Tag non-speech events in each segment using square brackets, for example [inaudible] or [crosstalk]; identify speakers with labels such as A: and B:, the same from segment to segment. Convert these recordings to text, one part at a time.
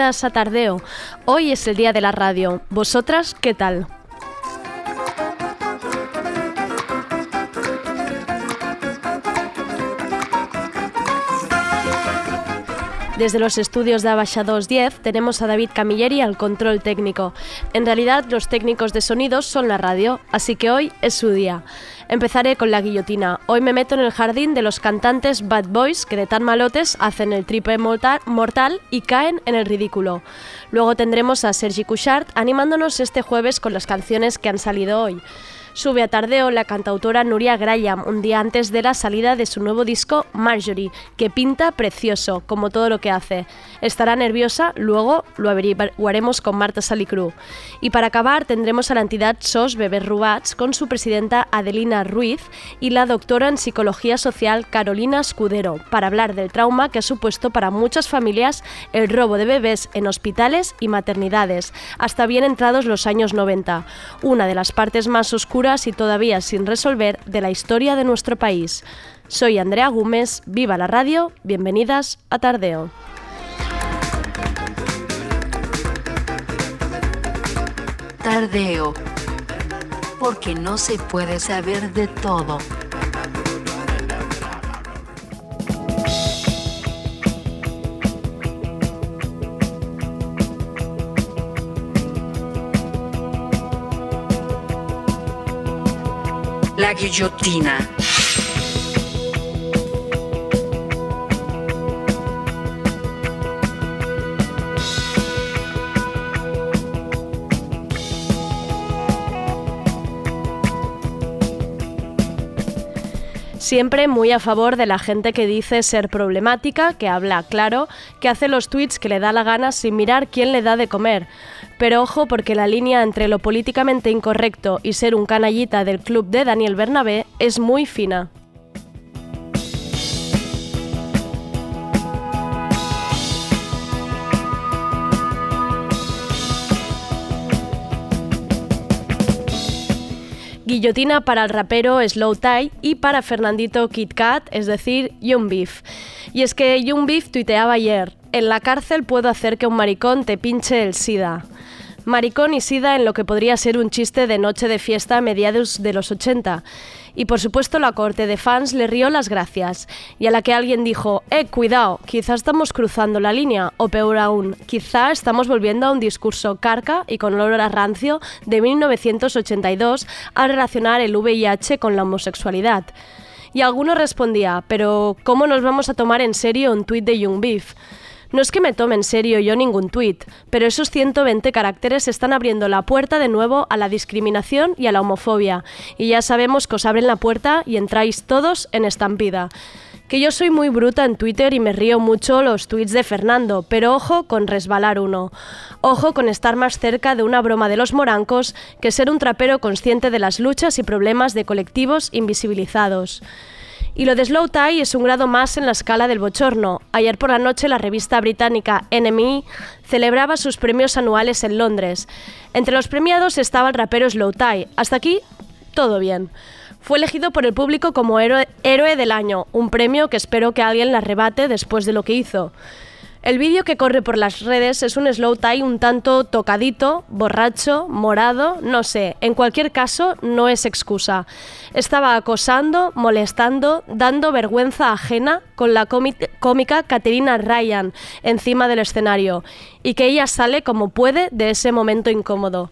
A: A Tardeo. Hoy es el día de la radio. ¿Vosotras qué tal? Desde los estudios de Abasha 210 tenemos a David Camilleri al control técnico. En realidad los técnicos de sonidos son la radio, así que hoy es su día. Empezaré con la guillotina. Hoy me meto en el jardín de los cantantes Bad Boys que de tan malotes hacen el triple mortal y caen en el ridículo. Luego tendremos a Sergi Couchard animándonos este jueves con las canciones que han salido hoy. Sube a tardeo la cantautora Nuria Graham un día antes de la salida de su nuevo disco Marjorie, que pinta precioso, como todo lo que hace. Estará nerviosa, luego lo averiguaremos con Marta Salicru. Y para acabar tendremos a la entidad SOS Bebés Rubats con su presidenta Adelina Ruiz y la doctora en psicología social Carolina Escudero para hablar del trauma que ha supuesto para muchas familias el robo de bebés en hospitales y maternidades, hasta bien entrados los años 90, una de las partes más oscuras y todavía sin resolver de la historia de nuestro país. Soy Andrea Gómez, viva la radio, bienvenidas a Tardeo.
B: Tardeo, porque no se puede saber de todo. La guillotina.
A: Siempre muy a favor de la gente que dice ser problemática, que habla claro, que hace los tweets que le da la gana sin mirar quién le da de comer. Pero ojo porque la línea entre lo políticamente incorrecto y ser un canallita del club de Daniel Bernabé es muy fina. Guillotina para el rapero Slow Tie y para Fernandito Kit Kat, es decir, Young Beef. Y es que Young Beef tuiteaba ayer, en la cárcel puedo hacer que un maricón te pinche el SIDA. Maricón y Sida en lo que podría ser un chiste de noche de fiesta a mediados de los 80. Y por supuesto la corte de fans le rió las gracias, y a la que alguien dijo, eh, cuidado, quizá estamos cruzando la línea, o peor aún, quizá estamos volviendo a un discurso carca y con olor a rancio de 1982 al relacionar el VIH con la homosexualidad. Y alguno respondía, pero ¿cómo nos vamos a tomar en serio un tuit de Young Beef? No es que me tome en serio yo ningún tuit, pero esos 120 caracteres están abriendo la puerta de nuevo a la discriminación y a la homofobia, y ya sabemos que os abren la puerta y entráis todos en estampida que yo soy muy bruta en Twitter y me río mucho los tweets de Fernando, pero ojo con resbalar uno. Ojo con estar más cerca de una broma de los morancos que ser un trapero consciente de las luchas y problemas de colectivos invisibilizados. Y lo de Slow Tie es un grado más en la escala del bochorno. Ayer por la noche la revista británica NME celebraba sus premios anuales en Londres. Entre los premiados estaba el rapero Slow Tie. Hasta aquí, todo bien. Fue elegido por el público como héroe, héroe del año, un premio que espero que alguien la arrebate después de lo que hizo. El vídeo que corre por las redes es un slow tie un tanto tocadito, borracho, morado, no sé, en cualquier caso no es excusa. Estaba acosando, molestando, dando vergüenza ajena con la cómica Caterina Ryan encima del escenario y que ella sale como puede de ese momento incómodo.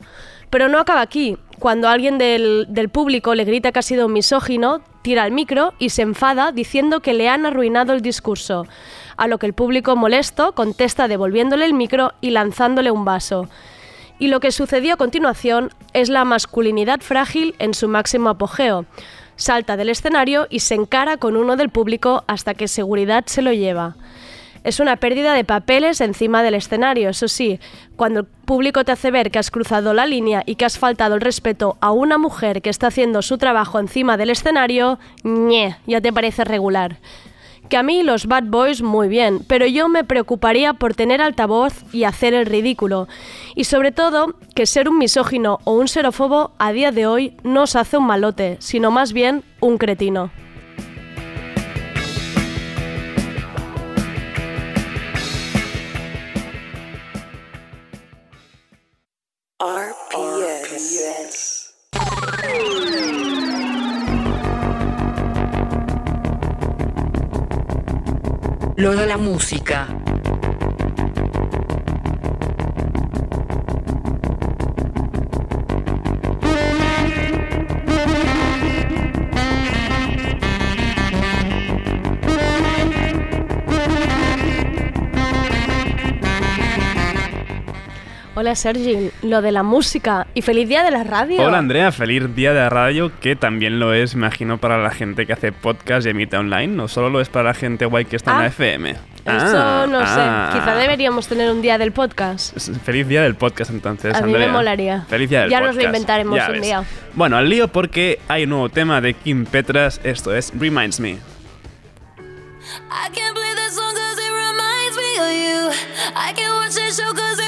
A: Pero no acaba aquí. Cuando alguien del, público le grita que ha sido un misógino, tira el micro y se enfada diciendo que le han arruinado el discurso, a lo que el público molesto contesta devolviéndole el micro y lanzándole un vaso. Y lo que sucedió a continuación es la masculinidad frágil en su máximo apogeo. Salta del escenario y se encara con uno del público hasta que seguridad se lo lleva. Es una pérdida de papeles encima del escenario, eso sí, cuando el público te hace ver que has cruzado la línea y que has faltado el respeto a una mujer que está haciendo su trabajo encima del escenario, ñe, ya te parece regular. Que a mí los bad boys muy bien, pero yo me preocuparía por tener altavoz y hacer el ridículo. Y sobre todo, que ser un misógino o un xerófobo a día de hoy no os hace un malote, sino más bien un cretino.
C: Lo de la música.
A: Hola Sergi, lo de la música y feliz día de la radio.
D: Hola Andrea, feliz día de la radio, que también lo es, imagino, para la gente que hace podcast y emite online, no solo lo es para la gente guay que está en
A: Ah,
D: la FM.
A: Eso
D: Ah,
A: no
D: ah.
A: sé, quizá deberíamos tener un día del podcast.
D: Feliz día del podcast entonces,
A: A mí me molaría.
D: Feliz día del
A: Ya
D: podcast.
A: nos lo inventaremos
D: Ya
A: un
D: ves.
A: día.
D: Bueno, al lío porque hay un nuevo tema de Kim Petras, esto es Reminds Me.
E: I can't play that song cause it reminds me of you. I can't watch that show cause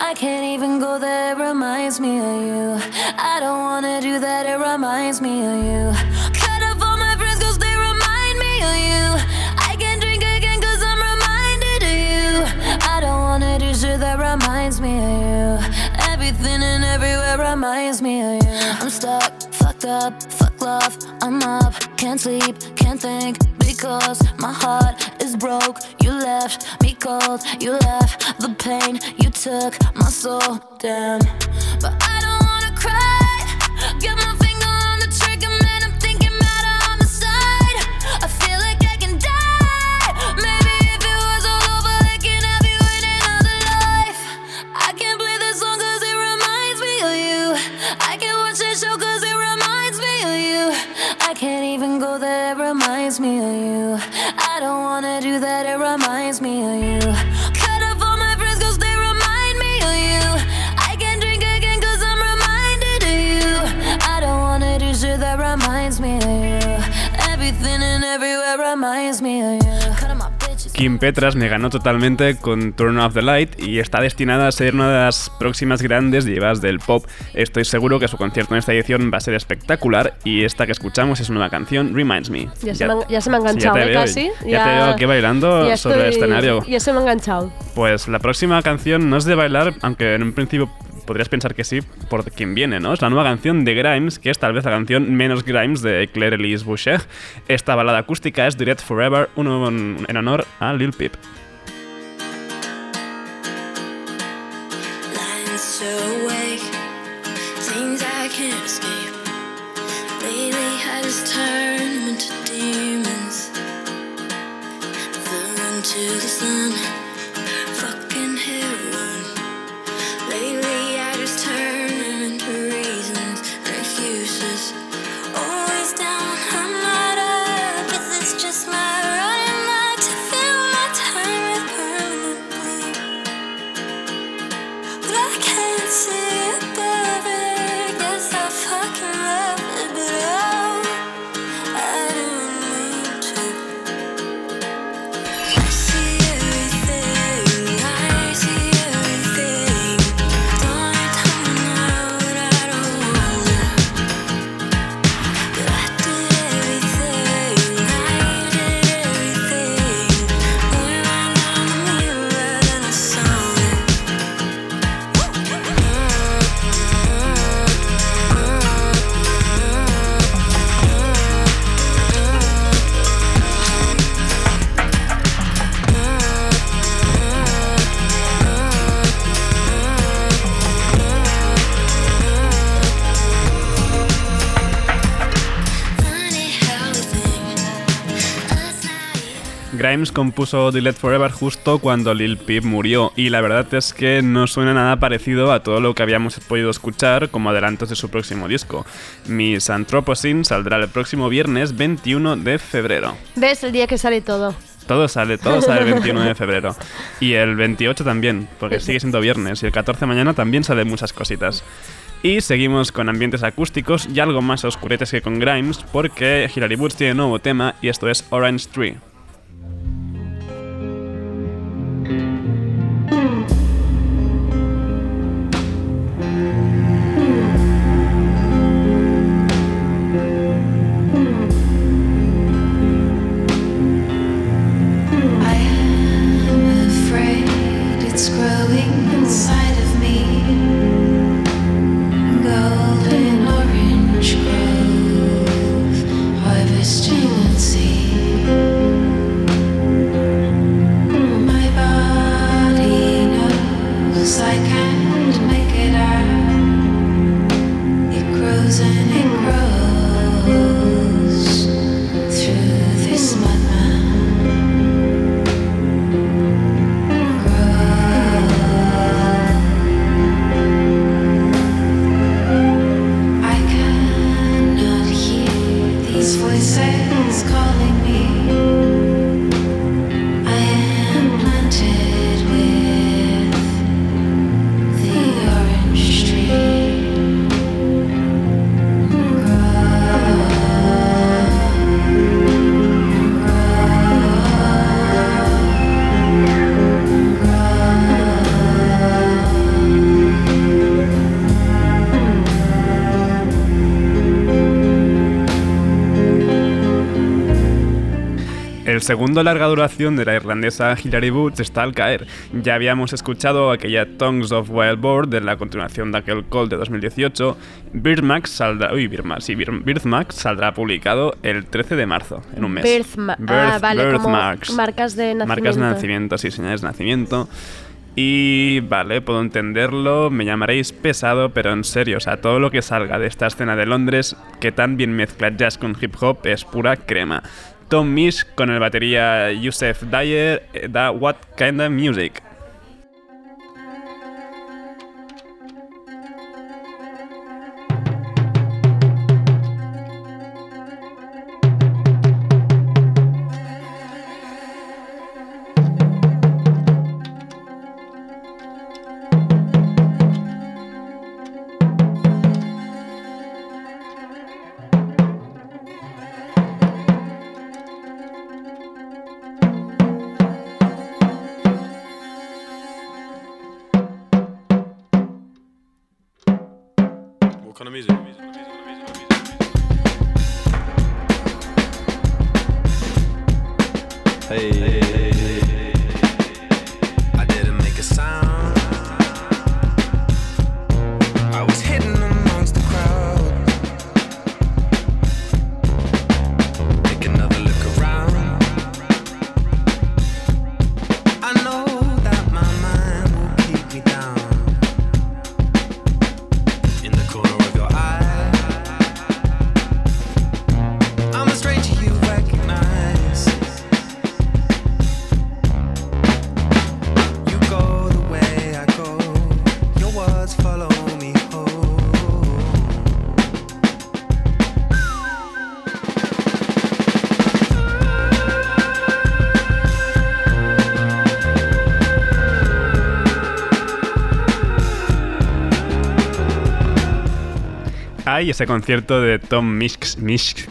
E: I can't even go there, it reminds me of you. I don't wanna do that, it reminds me of you. Cut off all my friends cause they remind me of you. I can't drink again cause I'm reminded of you. I don't wanna do shit that reminds me of you. Everything and everywhere reminds me of you. I'm stuck, fucked up, love. I'm up, can't sleep, can't think because my heart is broke. You left me cold, you left the pain you took my soul down. But I don't wanna cry. Get my
D: Kim Petras me ganó totalmente con Turn Off the Light y está destinada a ser una de las próximas grandes divas del pop. Estoy seguro que su concierto en esta edición va a ser espectacular y esta que escuchamos es una canción, Reminds Me.
A: Ya, se, me, han- ya se me ha
D: sí,
A: enganchado,
D: ya
A: ¿eh?
D: veo,
A: Casi.
D: Ya, te veo aquí bailando sobre el escenario.
A: Ya se me ha enganchado.
D: Pues la próxima canción no es de bailar, aunque en un principio podrías pensar que sí, por quien viene, ¿no? Es la nueva canción de Grimes, que es tal vez la canción menos Grimes de Claire Elise Boucher. Esta balada acústica es Duret Forever, uno en honor a Lil Peep.
E: So awake,
D: Grimes compuso Delete Forever justo cuando Lil Peep murió y la verdad es que no suena nada parecido a todo lo que habíamos podido escuchar como adelantos de su próximo disco. Miss Anthropocene saldrá el próximo viernes 21 de febrero.
A: ¿Ves el día que sale todo?
D: Todo sale, todo sale el 21 de [laughs] febrero. Y el 28 también, porque sigue siendo viernes. Y el 14 de mañana también salen muchas cositas. Y seguimos con ambientes acústicos y algo más oscuretes que con Grimes, porque Hilary Woods tiene nuevo tema y esto es Orange Tree. Segundo larga duración de la irlandesa Hilary Woods está al caer. Ya habíamos escuchado aquella Tongues of Wild Boar de la continuación de aquel Call de 2018. Birdmax saldrá, uy, Birdmax, sí, Bir- Birdmax saldrá publicado el 13 de marzo, en un mes.
A: Birthma- ah, vale, como marcas de
D: Marcas de
A: nacimiento.
D: nacimiento, sí, señales de nacimiento. Y vale, puedo entenderlo, me llamaréis pesado, pero en serio, o sea, todo lo que salga de esta escena de Londres, que tan bien mezcla jazz con hip hop, es pura crema. Tom Misch con el batería Yusef Dyer eh, da What Kind of music.
F: hey. hey, hey.
D: Hay ese concierto de Tom Misch, Misch,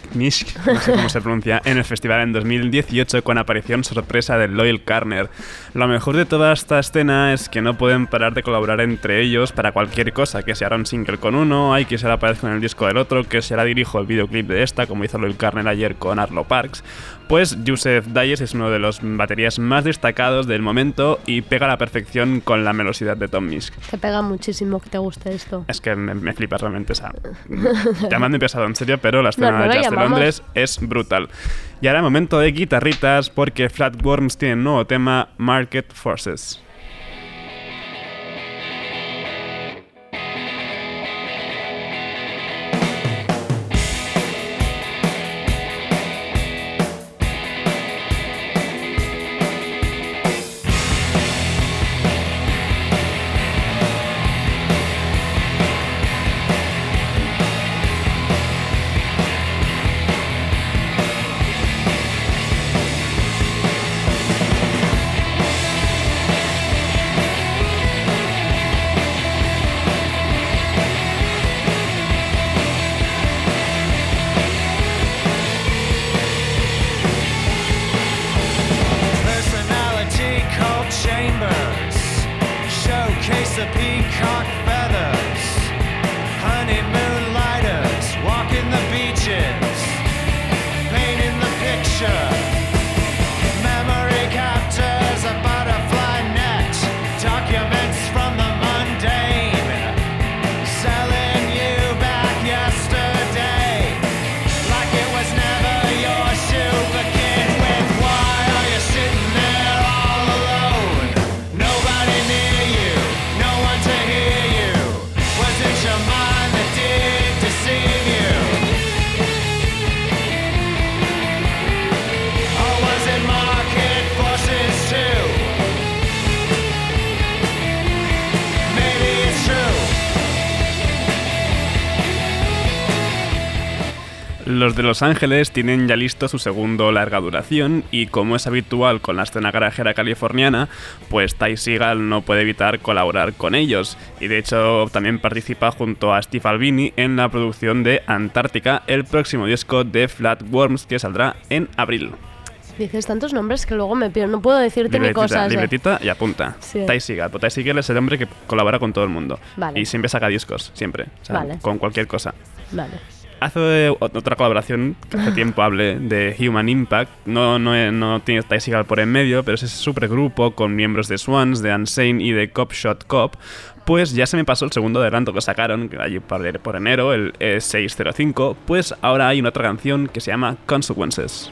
D: no sé cómo se pronuncia, en el festival en 2018 con aparición sorpresa de Loyal Carner. Lo mejor de toda esta escena es que no pueden parar de colaborar entre ellos para cualquier cosa, que se hará un single con uno, hay que se aparezca en el disco del otro, que se hará dirijo el videoclip de esta, como hizo Loyal Carner ayer con Arlo Parks. Pues Joseph Dyes es uno de los baterías más destacados del momento y pega a la perfección con la velocidad de Tom Misch.
A: Te pega muchísimo que te guste esto.
D: Es que me, me flipa realmente esa. Llamando [laughs] pesado en serio, pero la escena
A: No, no
D: de jazz de. Londres es brutal. Y ahora momento de guitarritas porque Flatworms tiene un nuevo tema, Market Forces. Los de Los Ángeles tienen ya listo su segundo larga duración y como es habitual con la escena garajera californiana, pues Ty Seagal no puede evitar colaborar con ellos y de hecho también participa junto a Steve Albini en la producción de Antártica, el próximo disco de Flatworms que saldrá en abril.
A: Dices tantos nombres que luego me pierdo. No puedo decirte ni
D: Libretita,
A: cosas. eh.
D: libretita y apunta.
A: Sí.
D: Ty Seagal. Pues Ty Seagal es el hombre que colabora con todo el mundo.
A: Vale.
D: Y siempre saca discos, siempre. O sea,
A: Vale.
D: Con cualquier cosa.
A: Vale.
D: Hace ot- otra colaboración que hace tiempo hablé de Human Impact. No, no, no tiene Ty por en medio, pero es ese supergrupo con miembros de Swans, de Unsane y de Cop Shot Cop. Pues ya se me pasó el segundo adelanto que sacaron, que allí por, enero, el E605. Pues ahora hay una otra canción que se llama Consequences.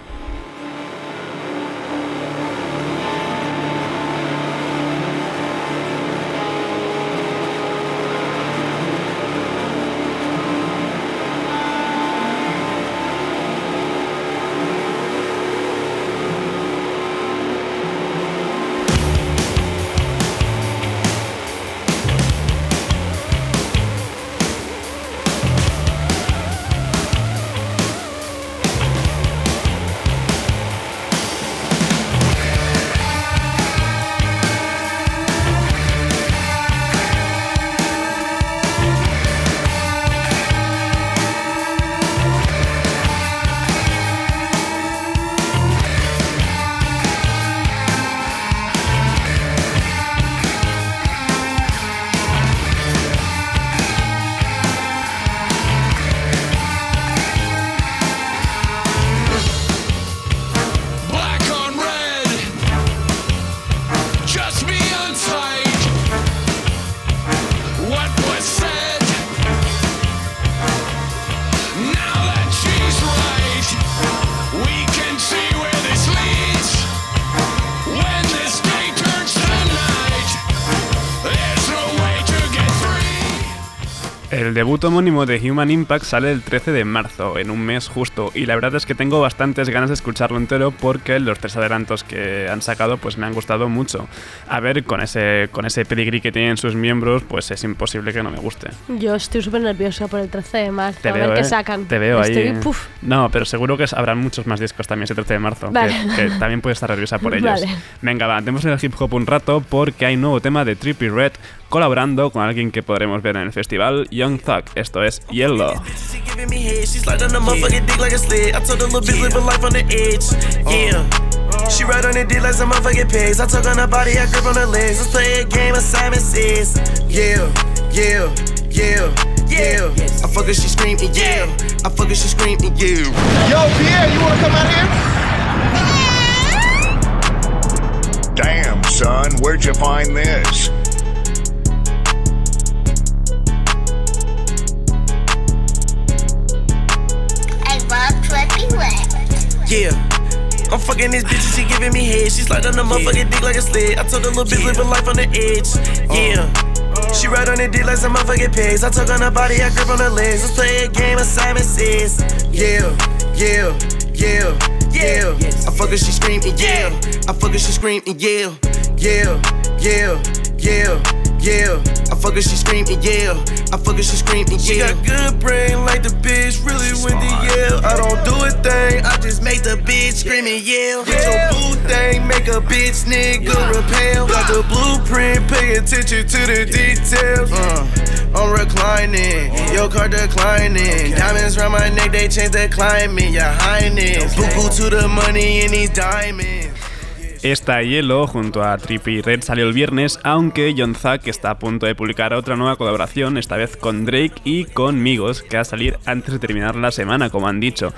D: Debut homónimo de Human Impact sale el 13 de marzo, en un mes justo, y la verdad es que tengo bastantes ganas de escucharlo entero porque los tres adelantos que han sacado pues me han gustado mucho. A ver, con ese, con ese pedigrí que tienen sus miembros, pues es imposible que no me guste.
A: Yo estoy súper nerviosa por el 13 de marzo.
D: Te
A: a
D: veo,
A: ver qué
D: ¿eh?
A: sacan.
D: Te veo
A: Estoy,
D: ahí.
A: puf.
D: No, pero seguro que habrán muchos más discos también ese 13 de marzo, que-
A: Vale.
D: que, también puedes estar nerviosa por [laughs] ellos.
A: Vale.
D: Venga, va, en el hip hop un rato porque hay nuevo tema de Trippy Red colaborando con alguien que podremos ver en el festival, Young Thug. Esto es Yellow.
G: She giving me head, she slide on the motherfucking dick like a sled. I told her little bitch live a life on the edge. Yeah. She ride on the dick like some motherfucking pigs. I talk on her body, I grip on her legs. Let's play a game of Simon Says. Yeah, yeah, yeah, yeah. I fuck her, she scream and yeah. I fuck her, she scream and yeah.
H: Yo, Pierre, you wanna come out here?
I: Damn, son, where'd you find this?
G: Yeah. I'm fucking this bitch and she giving me head. She slide on the motherfucking dick like a sled. I told her little bitch live a life on the edge. Uh. Yeah. She ride on the dick like some motherfucking pigs. I talk on her body, I grip on her legs. Let's play a game of Simon Says. Yeah, yeah, yeah, yeah. I fuck her, she scream and yeah. I fuck her, she scream and yell. Yeah, yeah, yeah, yeah. I fuck her, she scream and yeah. I fuck her, she scream and yeah. She got good brain like the bitch really went to yell. I don't do a thing, I just make the bitch scream and yell. Get your boo thing, make a bitch nigga repel. Got the blueprint, pay attention to the details. Uh, I'm reclining, your car declining. Diamonds around my neck, they change the climate. Your highness, boo to the money in these diamonds.
D: Esta Hielo junto a Trippy Red salió el viernes, aunque John Zack está a punto de publicar otra nueva colaboración, esta vez con Drake y con Migos, que va a salir antes de terminar la semana, como han dicho.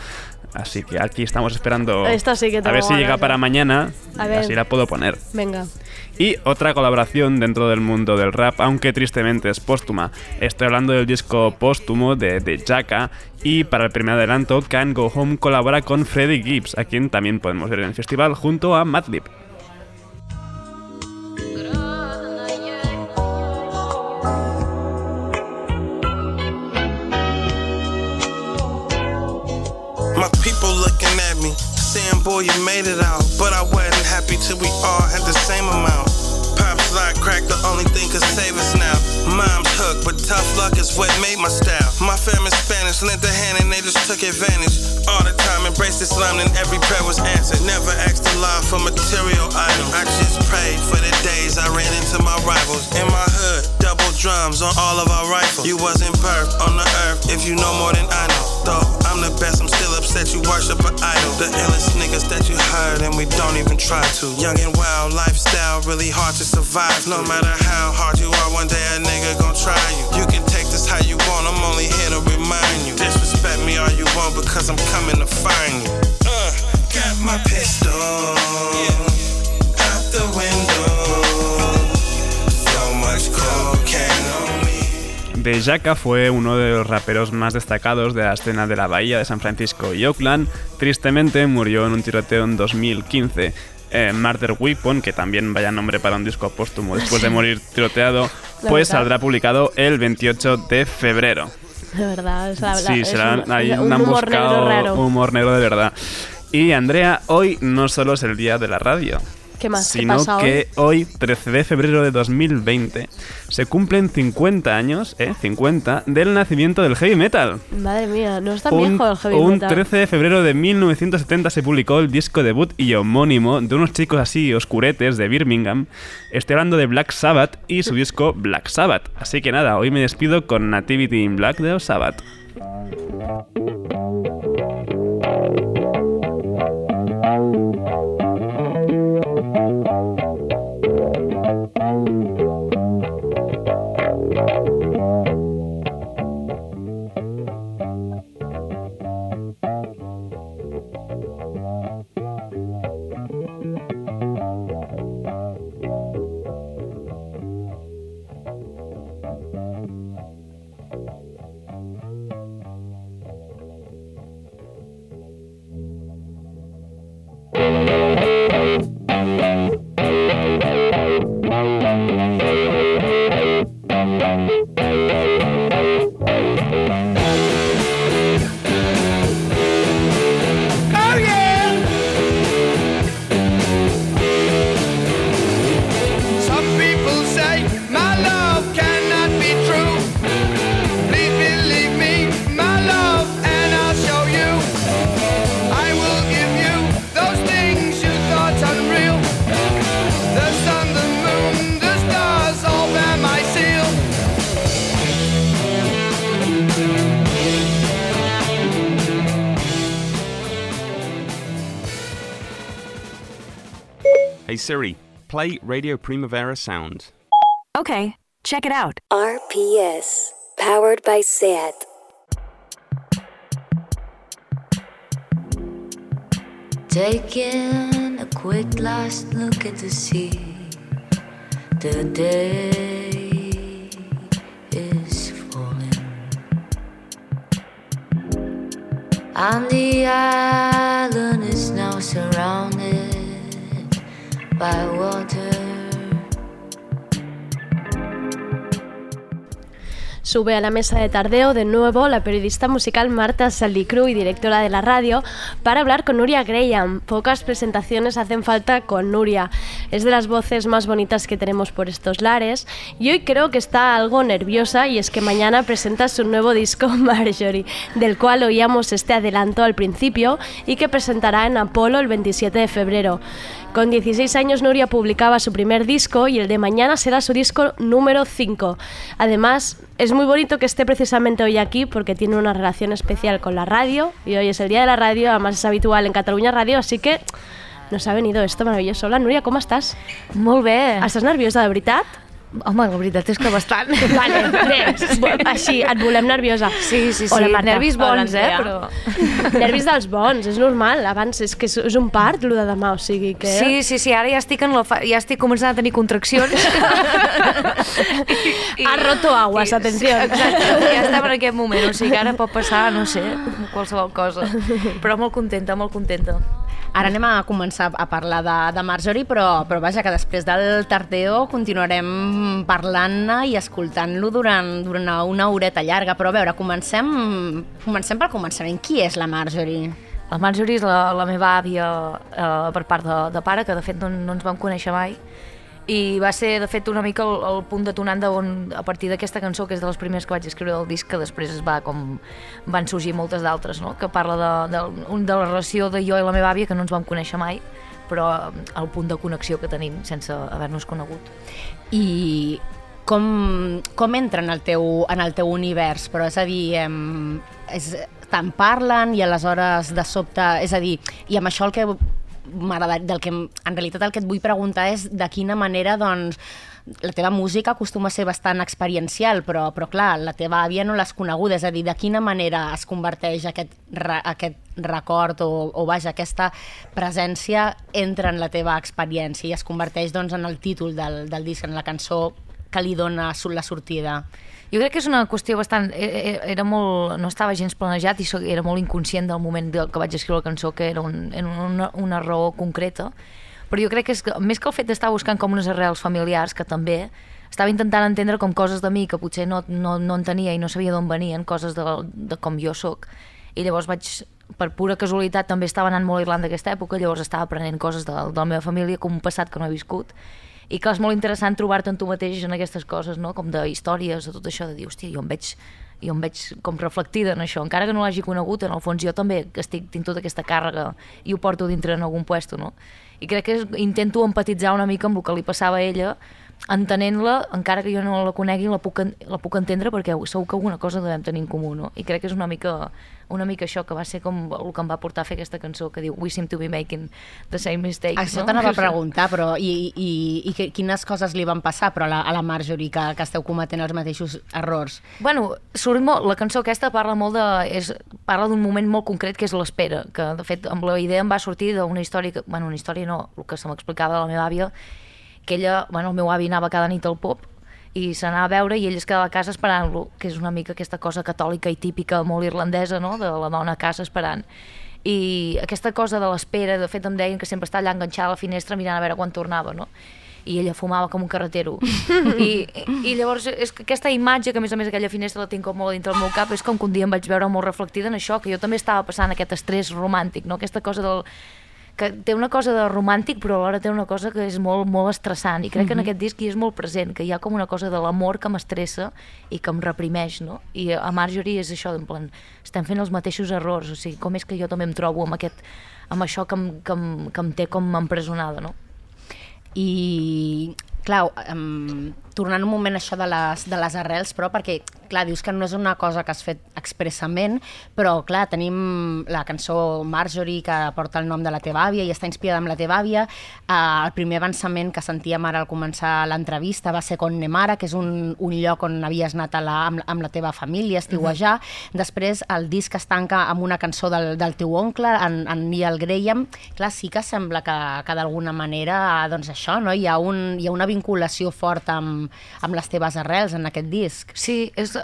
D: Así que aquí estamos esperando
A: Esta sí que
D: a ver si llega para
A: ¿eh?
D: mañana,
A: A ver.
D: así la puedo poner.
A: Venga.
D: Y otra colaboración dentro del mundo del rap, aunque tristemente es póstuma. Estoy hablando del disco póstumo de, de Jaka y para el primer adelanto, Can Go Home colabora con Freddie Gibbs, a quien también podemos ver en el festival junto a Madlib.
J: Boy, you made it out. But I wasn't happy till we all had the same amount. Pops
G: like crack, the only thing could save us now. Mom's hooked, but tough luck is what made my style. My family's Spanish, lent a hand and they just took advantage. All the time, embraced Islam, and every prayer was answered. Never asked Allah for material items. I just prayed for the days I ran into my rivals. In my hood, double drums on all of our rifles. You wasn't birthed on the earth if you know more than I know. Though I'm the best, I'm still upset you worship an idol. The illest niggas that you heard, and we don't even try to. Young and wild lifestyle, really hard to survive. No matter how hard you are, one day nigga gon' try you. You can take this how you want, I'm only here to remind you. Disrespect me all you want because I'm coming to find you. Uh, my pistol the.
D: De Jacka fue uno de los raperos más destacados de la escena de la Bahía de San Francisco y Oakland. Tristemente murió en un tiroteo en 2015. Eh, Murder Weapon, que también vaya nombre para un disco póstumo después de morir tiroteado,
A: La
D: pues
A: verdad.
D: saldrá publicado el 28 de febrero.
A: De verdad, es la,
D: Sí,
A: es
D: será
A: un,
D: ahí
A: un
D: un
A: humor negro raro.
D: humor negro de verdad. Y Andrea, hoy no solo es el día de la radio,
A: ¿Qué más? ¿Qué
D: sino
A: hoy?
D: que hoy, 13 de febrero de 2020, se cumplen 50 años, ¿eh? 50, del nacimiento del heavy metal.
A: Madre mía, no es tan
D: Un,
A: viejo el heavy
D: un
A: metal.
D: 13 de febrero de 1970 se publicó el disco debut y homónimo de unos chicos así oscuretes de Birmingham. Estoy hablando de Black Sabbath y su disco Black Sabbath. Así que nada, hoy me despido con Nativity in Black de Sabbath.
K: Siri, play Radio Primavera Sound.
L: Okay, check it out.
M: RPS, powered by SAT.
E: Taking a quick last look at the sea. The day is falling. And the island
A: Sube a la mesa de tardeo de nuevo la periodista musical Marta Saldicru y directora de la radio para hablar con Nuria Graham. Pocas presentaciones hacen falta con Nuria. Es de las voces más bonitas que tenemos por estos lares y hoy creo que está algo nerviosa y es que mañana presenta su nuevo disco [laughs] Marjorie, del cual oíamos este adelanto al principio y que presentará en Apolo el 27 de febrero. Con 16 años Nuria publicaba su primer disco y el de mañana será su disco número 5. Además, es muy bonito que esté precisamente hoy aquí porque tiene una relación especial con la radio y hoy es el día de la radio, además es habitual en Cataluña Radio, así que nos ha venido esto maravilloso. Hola Núria, com estàs?
N: Molt bé.
A: Estàs nerviosa de veritat?
N: Home, la veritat és que bastant. [laughs]
A: Vale, bé, així, et volem nerviosa.
N: Sí, sí, sí.
A: Hola, Marta.
N: Nervis bons,
A: Hola,
N: eh? Però... [laughs]
A: Nervis dels bons, és normal. Abans és que és- un part, el de demà, o sigui que...
N: Sí, sí, sí, ara ja estic, en la fa... ja estic començant a tenir contraccions. [laughs]
A: Ha roto aguas, atenció.
N: Exacte, ja estem en aquest moment, o sigui que ara pot passar, no sé, qualsevol cosa. Però molt contenta, molt contenta.
O: Ara anem a començar a parlar de, de Marjorie, però, però vaja, que després del Tardeo continuarem parlant-ne i escoltant-lo durant, durant una horeta llarga. Però a veure, comencem, comencem pel començament. Qui és la Marjorie?
N: La Marjorie és la, la meva àvia eh, per part de, de pare, que de fet no, no ens vam conèixer mai,
E: i va ser, de fet, una mica el, el punt detonant de on, a partir d'aquesta cançó, que és de les primeres que vaig escriure del disc, que després es va com van sorgir moltes d'altres, no? que parla de, de, de la relació de jo i la meva àvia, que no ens vam conèixer mai, però eh, el punt de connexió que tenim sense haver-nos conegut.
O: I com, com entra en el, teu, en el teu univers? Però és a dir, em, és, te'n parlen i aleshores de sobte... És a dir, i amb això el que del que en realitat el que et vull preguntar és de quina manera doncs, la teva música acostuma a ser bastant experiencial, però, però clar, la teva àvia no l'has coneguda, és a dir, de quina manera es converteix aquest, aquest record o, o vaja, aquesta presència entra en la teva experiència i es converteix doncs, en el títol del, del disc, en la cançó que li dona la sortida.
E: Jo crec que és una qüestió bastant... e- e- Era molt, no estava gens planejat i era molt inconscient del moment que vaig escriure la cançó, que era, un, una, una raó concreta. Però jo crec que, és, que més que el fet d'estar buscant com unes arrels familiars, que també estava intentant entendre com coses de mi que potser no, no, no entenia i no sabia d'on venien, coses de, de com jo sóc. I llavors vaig, per pura casualitat, també estava anant molt a Irlanda aquesta època, llavors estava aprenent coses de, de la meva família, com un passat que no he viscut. I clar, és molt interessant trobar-te en tu mateix en aquestes coses, no? com de històries, de tot això, de dir, hòstia, jo em veig, jo em veig com reflectida en això, encara que no l'hagi conegut, en el fons jo també estic, tinc tota aquesta càrrega i ho porto dintre en algun puesto, no? I crec que intento empatitzar una mica amb el que li passava a ella, entenent-la, encara que jo no la conegui, la puc, la puc entendre perquè segur que alguna cosa devem tenir en comú, no? I crec que és una mica, una mica això que va ser com el que em va portar a fer aquesta cançó que diu We seem to be making the same mistakes,
O: Això
E: no?
O: t'anava a [laughs] preguntar, però i, i, i que- quines coses li van passar però a la, a la Marjorie que, que esteu cometent els mateixos errors?
E: Bueno, surt molt, la cançó aquesta parla molt de... És, parla d'un moment molt concret que és l'espera, que de fet amb la idea em va sortir d'una història, que, bueno, una història no, el que se m'explicava de la meva àvia, que ella, bueno, el meu avi anava cada nit al pop i s'anava a veure i ell es quedava a casa esperant-lo, que és una mica aquesta cosa catòlica i típica molt irlandesa, no?, de la dona a casa esperant. I aquesta cosa de l'espera, de fet em deien que sempre està allà enganxada a la finestra mirant a veure quan tornava, no? i ella fumava com un carretero. [laughs] I, I llavors és que aquesta imatge, que a més a més aquella finestra la tinc com molt dintre del meu cap, és com que un dia em vaig veure molt reflectida en això, que jo també estava passant aquest estrès romàntic, no? aquesta cosa del que té una cosa de romàntic però alhora té una cosa que és molt, molt estressant i crec que en
O: Mhm.
E: aquest disc hi és molt present que hi ha com una cosa de l'amor que m'estressa i que em reprimeix, no? I a Marjorie és això, en plan, estem fent els mateixos errors, o sigui, com és que jo també em trobo amb, aquest, amb això que em, que em, que em té com empresonada, no?
O: I, clar, um, tornant un moment a això de les, de les arrels, però perquè, clar, dius que no és una cosa que has fet expressament, però, clar, tenim la cançó Marjorie, que porta el nom de la teva àvia i està inspirada en la teva àvia. Uh, el primer avançament que sentíem ara al començar l'entrevista va ser con Nemara, que és un, un lloc on havies anat a la, amb, amb la teva família, estiuejar. Després, el disc es tanca amb una cançó del, del teu oncle, en, en Neil Graham. Clar, sí que sembla que, que d'alguna manera, doncs això, no? hi, ha un, hi ha una vinculació forta amb, amb les teves arrels en aquest disc.
E: Sí, és,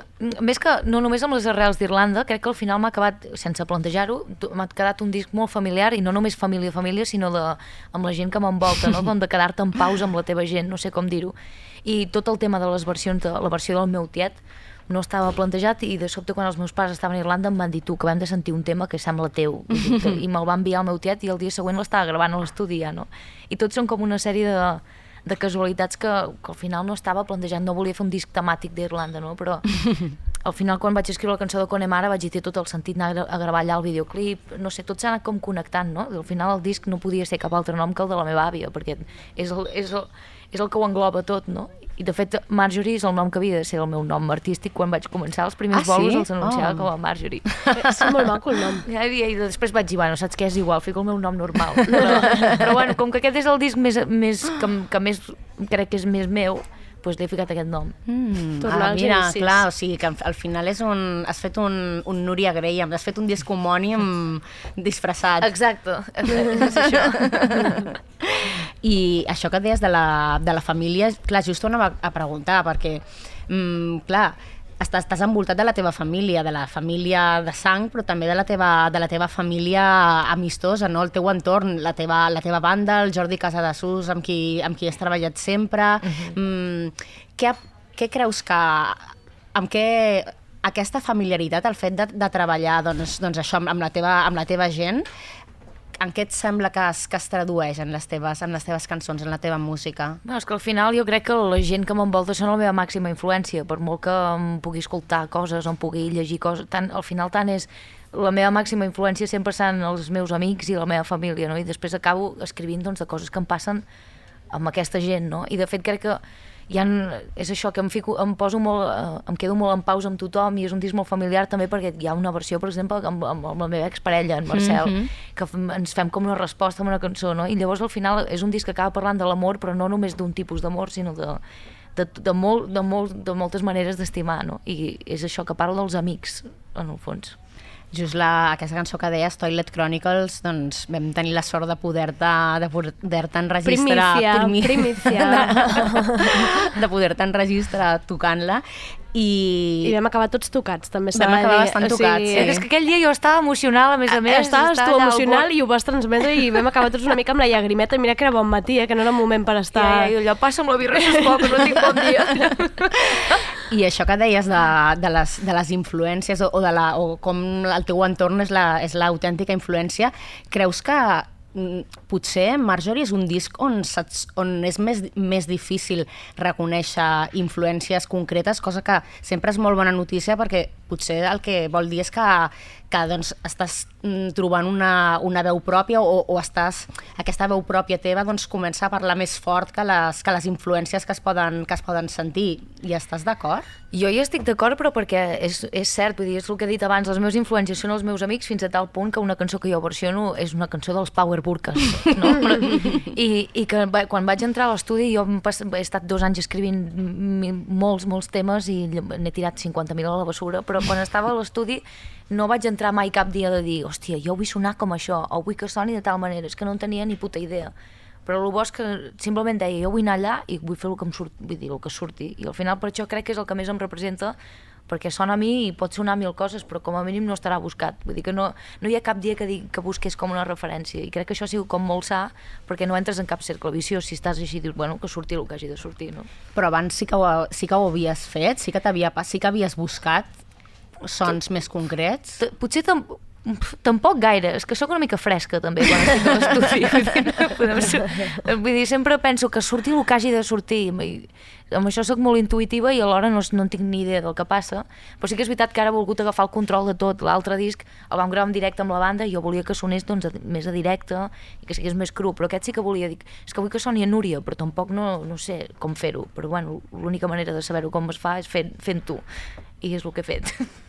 E: més que no només amb les arrels d'Irlanda, crec que al final m'ha acabat, sense plantejar-ho, m'ha quedat un disc molt familiar i no només família-família, sinó de, amb la gent que m'envolta, no? de quedar-te en pausa amb la teva gent, no sé com dir-ho. I tot el tema de les versions, de, la versió del meu tiet, no estava plantejat i de sobte quan els meus pares estaven a Irlanda em van dir tu que vam de sentir un tema que sembla teu i, i me'l va enviar al meu tiet i el dia següent l'estava gravant a l'estudi ja, no? i tots són com una sèrie de, de casualitats que, que al final no estava plantejant, no volia fer un disc temàtic d'Irlanda, no? però [laughs] al final quan vaig escriure la cançó de Connemara vaig dir tot el sentit anar a gra- a gravar allà el videoclip, no sé, tot s'ha anat com connectant, no? Al final el disc no podia ser cap altre nom que el de la meva àvia, perquè és el, és el, és el que ho engloba tot, no? I de fet Marjorie és el nom que havia de ser el meu nom artístic quan vaig començar els primers
A: Ah, sí?
E: bolos els anunciava
A: Oh.
E: com a Marjorie.
A: És molt maco el nom. [laughs]
E: Ja, i, I després vaig dir, bueno, saps què, és igual, fico el meu nom normal. [laughs] Però, però bueno, com que aquest és el disc més, més, que, que més crec que és més meu, doncs li he ficat aquest nom.
O: Mm,
E: Tornar
O: ah, mira, clar, o sigui que al- al final és un, has fet un, un Núria Graham, has fet un disc homònim disfressat.
E: Exacte, és això. [laughs]
O: I això que deies de la, de la família, clar, just ho anava a preguntar, perquè, mm, clar, estàs, estàs envoltat de la teva família, de la família de sang, però també de la teva, de la teva família amistosa, no? el teu entorn, la teva, la teva banda, el Jordi Casadesús, amb qui, amb qui has treballat sempre. Uh -huh. mm, què, què creus que... amb què aquesta familiaritat, el fet de, de treballar doncs, doncs això, amb, amb, la teva, amb la teva gent, en què et sembla que es, que es tradueix en les, teves, en les teves cançons, en la teva música?
E: No, és que al final jo crec que la gent que m'envolta són la meva màxima influència, per molt que em pugui escoltar coses, o em pugui llegir coses, tant, al final tant és la meva màxima influència sempre seran els meus amics i la meva família, no? I després acabo escrivint doncs, de coses que em passen amb aquesta gent, no? I de fet crec que hi ha, és això que em, fico, em poso molt, eh, em quedo molt en pausa amb tothom i és un disc molt familiar també perquè hi ha una versió, per exemple, amb, amb, amb la meva exparella, en Marcel,
O: Mhm.
E: que f- ens fem com una resposta amb una cançó, no? I llavors al final és un disc que acaba parlant de l'amor, però no només d'un tipus d'amor, sinó de, de, de, molt, de, molt, de moltes maneres d'estimar, no? I és això que parla dels amics, en el fons.
O: Just la, aquesta cançó que deies, Toilet Chronicles, doncs vam tenir la sort de poder-te de poder-te enregistrar...
A: Primícia, [laughs] primícia.
O: De, de poder-te enregistrar tocant-la i...
A: I vam acabar tots tocats, també s'ha
O: Vam
A: de
O: acabar
A: dir.
O: bastant tocats, sí.
E: És que aquell dia jo estava emocional, a més a més.
A: Estaves tu
E: estava al
A: emocional i ho vas transmetre i vam acabar tots una mica amb la llagrimeta. Mira que era bon matí, eh, que no era un moment per estar...
E: Ja, ja, i allò passa amb la birra, sisplau, que no tinc bon dia. [laughs]
O: I això que deies de, de, les, de les influències o, o, de la, o com el teu entorn és la- l'autèntica influència, creus que mm, potser Marjorie és un disc on, on és més, més difícil reconèixer influències concretes, cosa que sempre és molt bona notícia perquè potser el que vol dir és que, que doncs, estàs mm, trobant una, una veu pròpia o, o estàs, aquesta veu pròpia teva doncs, comença a parlar més fort que les, que les influències que es poden, que es poden sentir. I estàs d'acord?
E: Jo hi estic d'acord, però perquè és, és cert, vull dir, és el que he dit abans, les meves influències són els meus amics fins a tal punt que una cançó que jo versiono és una cançó dels Power Burkas, no? [laughs] I, I que va- quan vaig entrar a l'estudi jo he estat dos anys escrivint molts, molts temes i n'he tirat 50.000 a la bessura, però quan estava a l'estudi no vaig entrar mai cap dia de dir hòstia, jo vull sonar com això, o vull que soni de tal manera, és que no en tenia ni puta idea. Però el bo és que simplement deia jo vull anar allà i vull fer el que em surt, vull dir, el que surti. I al final per això crec que és el que més em representa perquè sona a mi i pot sonar mil coses però com a mínim no estarà buscat. Vull dir que no, no hi ha cap dia que, digui, que busqués com una referència. I crec que això ha sigut com molt sa perquè no entres en cap cercle viciós. Si estàs així dius, bueno, que surti el que hagi de sortir no?
O: Però abans sí que ho, sí que ho havies fet, sí que, t'havia, pas- sí que havies buscat sons més concrets.
E: Potser tam tampoc gaire, és que sóc una mica fresca també quan estic a l'estudi. [laughs] Vull dir, sempre penso que surti el que hagi de sortir i amb això sóc molt intuïtiva i alhora no, no en tinc ni idea del que passa. Però sí que és veritat que ara he volgut agafar el control de tot. L'altre disc el vam gravar en directe amb la banda i jo volia que sonés doncs, a- més a directe i que sigués més cru, però aquest sí que volia dir és que vull que soni a Núria, però tampoc no, no sé com fer-ho, però bueno, l'única manera de saber-ho com es fa és fent- fent-ho i és el que he fet [laughs]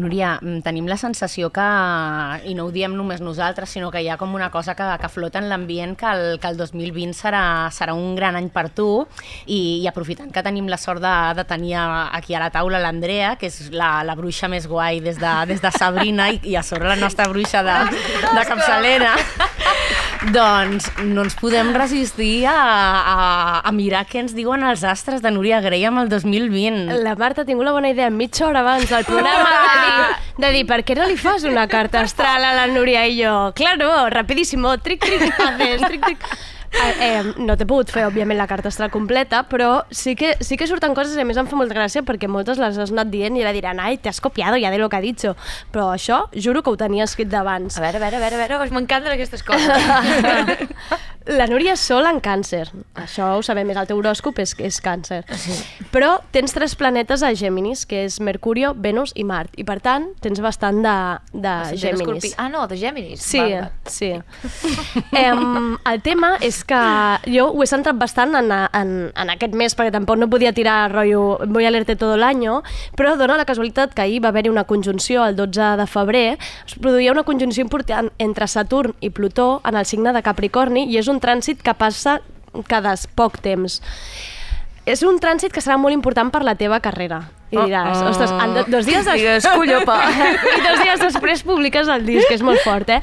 O: Núria, mm, tenim la sensació que, i no ho diem només nosaltres, sinó que hi ha com una cosa que, que flota en l'ambient que, el, que el 2020 serà, serà un gran any per tu. I, i aprofitant que tenim la sort de, de tenir aquí a la taula l'Andrea, que és la, la bruixa més guai des de, des de Sabrina i, i a sobre la nostra bruixa de, de capçalera, doncs no ens podem resistir a, a, a mirar què ens diuen els astres de Núria Grey amb el 2020.
A: La Marta ha tingut la bona idea. Mitja hora abans del programa [laughs] de dir, per què no li fas una carta astral a la Núria i jo? Claro, rapidísimo, tric, tric, haces, tric, tric. Eh, eh, no t'he pogut fer, òbviament, la carta astral completa, però sí que, sí que surten coses i a més em fa molta gràcia perquè moltes les has anat dient i ara diran ai, t'has copiado ja de lo que ha dicho. Però això, juro que ho tenia escrit d'abans.
E: A veure, a veure, a veure, a veure m'encanten aquestes coses. [laughs]
A: La Núria és sol en càncer. Això ho sabem, és el teu horòscop és, és càncer. Sí. Però tens tres planetes a Géminis, que és Mercurio, Venus i Mart. I per tant, tens bastant de, de
E: Ascendent
A: Géminis.
E: escorpí. Ah, no, de Géminis.
A: Sí,
E: val.
A: sí. Em, el tema és que jo ho he centrat bastant en, en, en aquest mes, perquè tampoc no podia tirar rotllo voy a leerte todo el año, però dona la casualitat que ahir va haver-hi una conjunció el 12 de febrer, es produïa una conjunció important entre Saturn i Plutó en el signe de Capricorni i és un trànsit que passa cada poc temps. És un trànsit que serà molt important per la teva carrera. I
E: Oh,
A: diràs,
E: oh.
A: ostres, en do- dos dies
E: Digues,
A: després...
E: colló, pa. [laughs]
A: I dos dies després publiques el disc, que és molt fort, eh?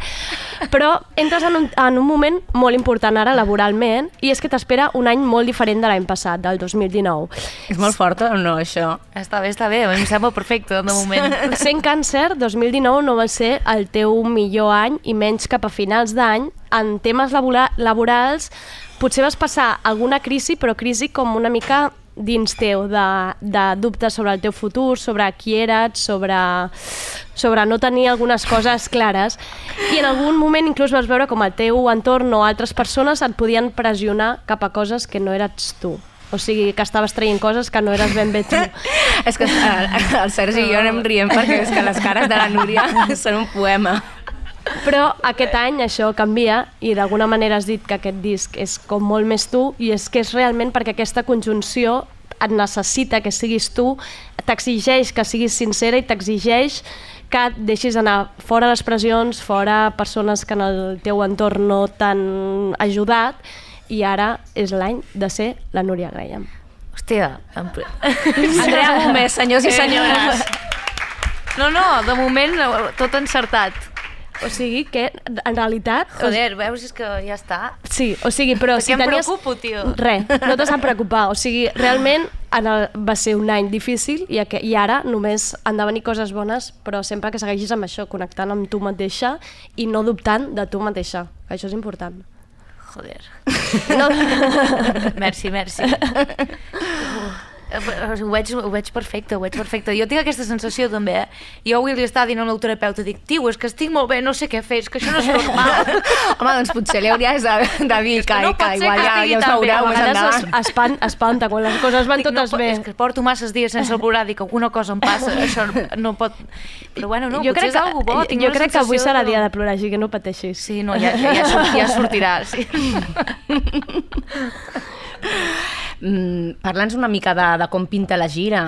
A: Però entres en un, en un moment molt important ara laboralment i és que t'espera un any molt diferent de l'any passat, del 2019.
O: És molt fort o no, això?
E: Està bé, està bé, em sembla perfecte, de moment. [laughs]
A: Sent càncer, 2019 no va ser el teu millor any i menys cap a finals d'any. En temes labora laborals potser vas passar alguna crisi, però crisi com una mica dins teu de, de dubtes sobre el teu futur, sobre qui eres, sobre, sobre no tenir algunes coses clares i en algun moment inclús vas veure com el teu entorn o altres persones et podien pressionar cap a coses que no eres tu. O sigui, que estaves traient coses que no eres ben bé tu. [laughs]
O: és que el, el Sergi i jo anem rient perquè és que les cares de la Núria [laughs] són un poema.
A: Però aquest any això canvia i d'alguna manera has dit que aquest disc és com molt més tu i és que és realment perquè aquesta conjunció et necessita que siguis tu, t'exigeix que siguis sincera i t'exigeix que et deixis anar fora les pressions, fora persones que en el teu entorn no t'han ajudat i ara és l'any de ser la Núria Graham.
E: Hòstia, en... [laughs]
O: Andrea Gómez, senyors i senyores.
E: No, no, de moment tot encertat.
A: O sigui que, en realitat...
E: Joder, veus, és que ja està.
A: Sí, o sigui, però
E: Perquè
A: si
E: em
A: tenies...
E: preocupo, tio.
A: Res, no t'has de preocupar. O sigui, realment en el, va ser un any difícil i, aqu- i ara només han de venir coses bones, però sempre que segueixis amb això, connectant amb tu mateixa i no dubtant de tu mateixa. que Això és important.
E: Joder.
A: No. [laughs]
E: merci, merci. [laughs] Ho veig, ho veig perfecte, ho veig perfecte. Jo tinc aquesta sensació també, eh? Jo avui li estava dient al meu terapeuta, dic, tio, és que estic molt bé, no sé què fer, és que això no és normal. [laughs]
O: Home, doncs potser li hauries de, de dir que,
E: no
O: que igual
E: que
O: ja, ja us veureu
E: A
O: més
E: vegades
O: endavant.
A: Es, espan, espanta quan les coses van
E: Dic,
A: totes
E: no,
A: bé.
E: És que porto masses dies sense plorar, dic, alguna cosa em passa, això no pot... Però bueno, no,
A: jo
E: potser
A: crec
E: és algo bo. tinc
A: jo crec que avui serà dia de plorar, així que no pateixis.
E: Sí, no, ja, ja, ja, ja sortirà, sí. [laughs]
O: Mm, Parla'ns una mica de, de com pinta la gira.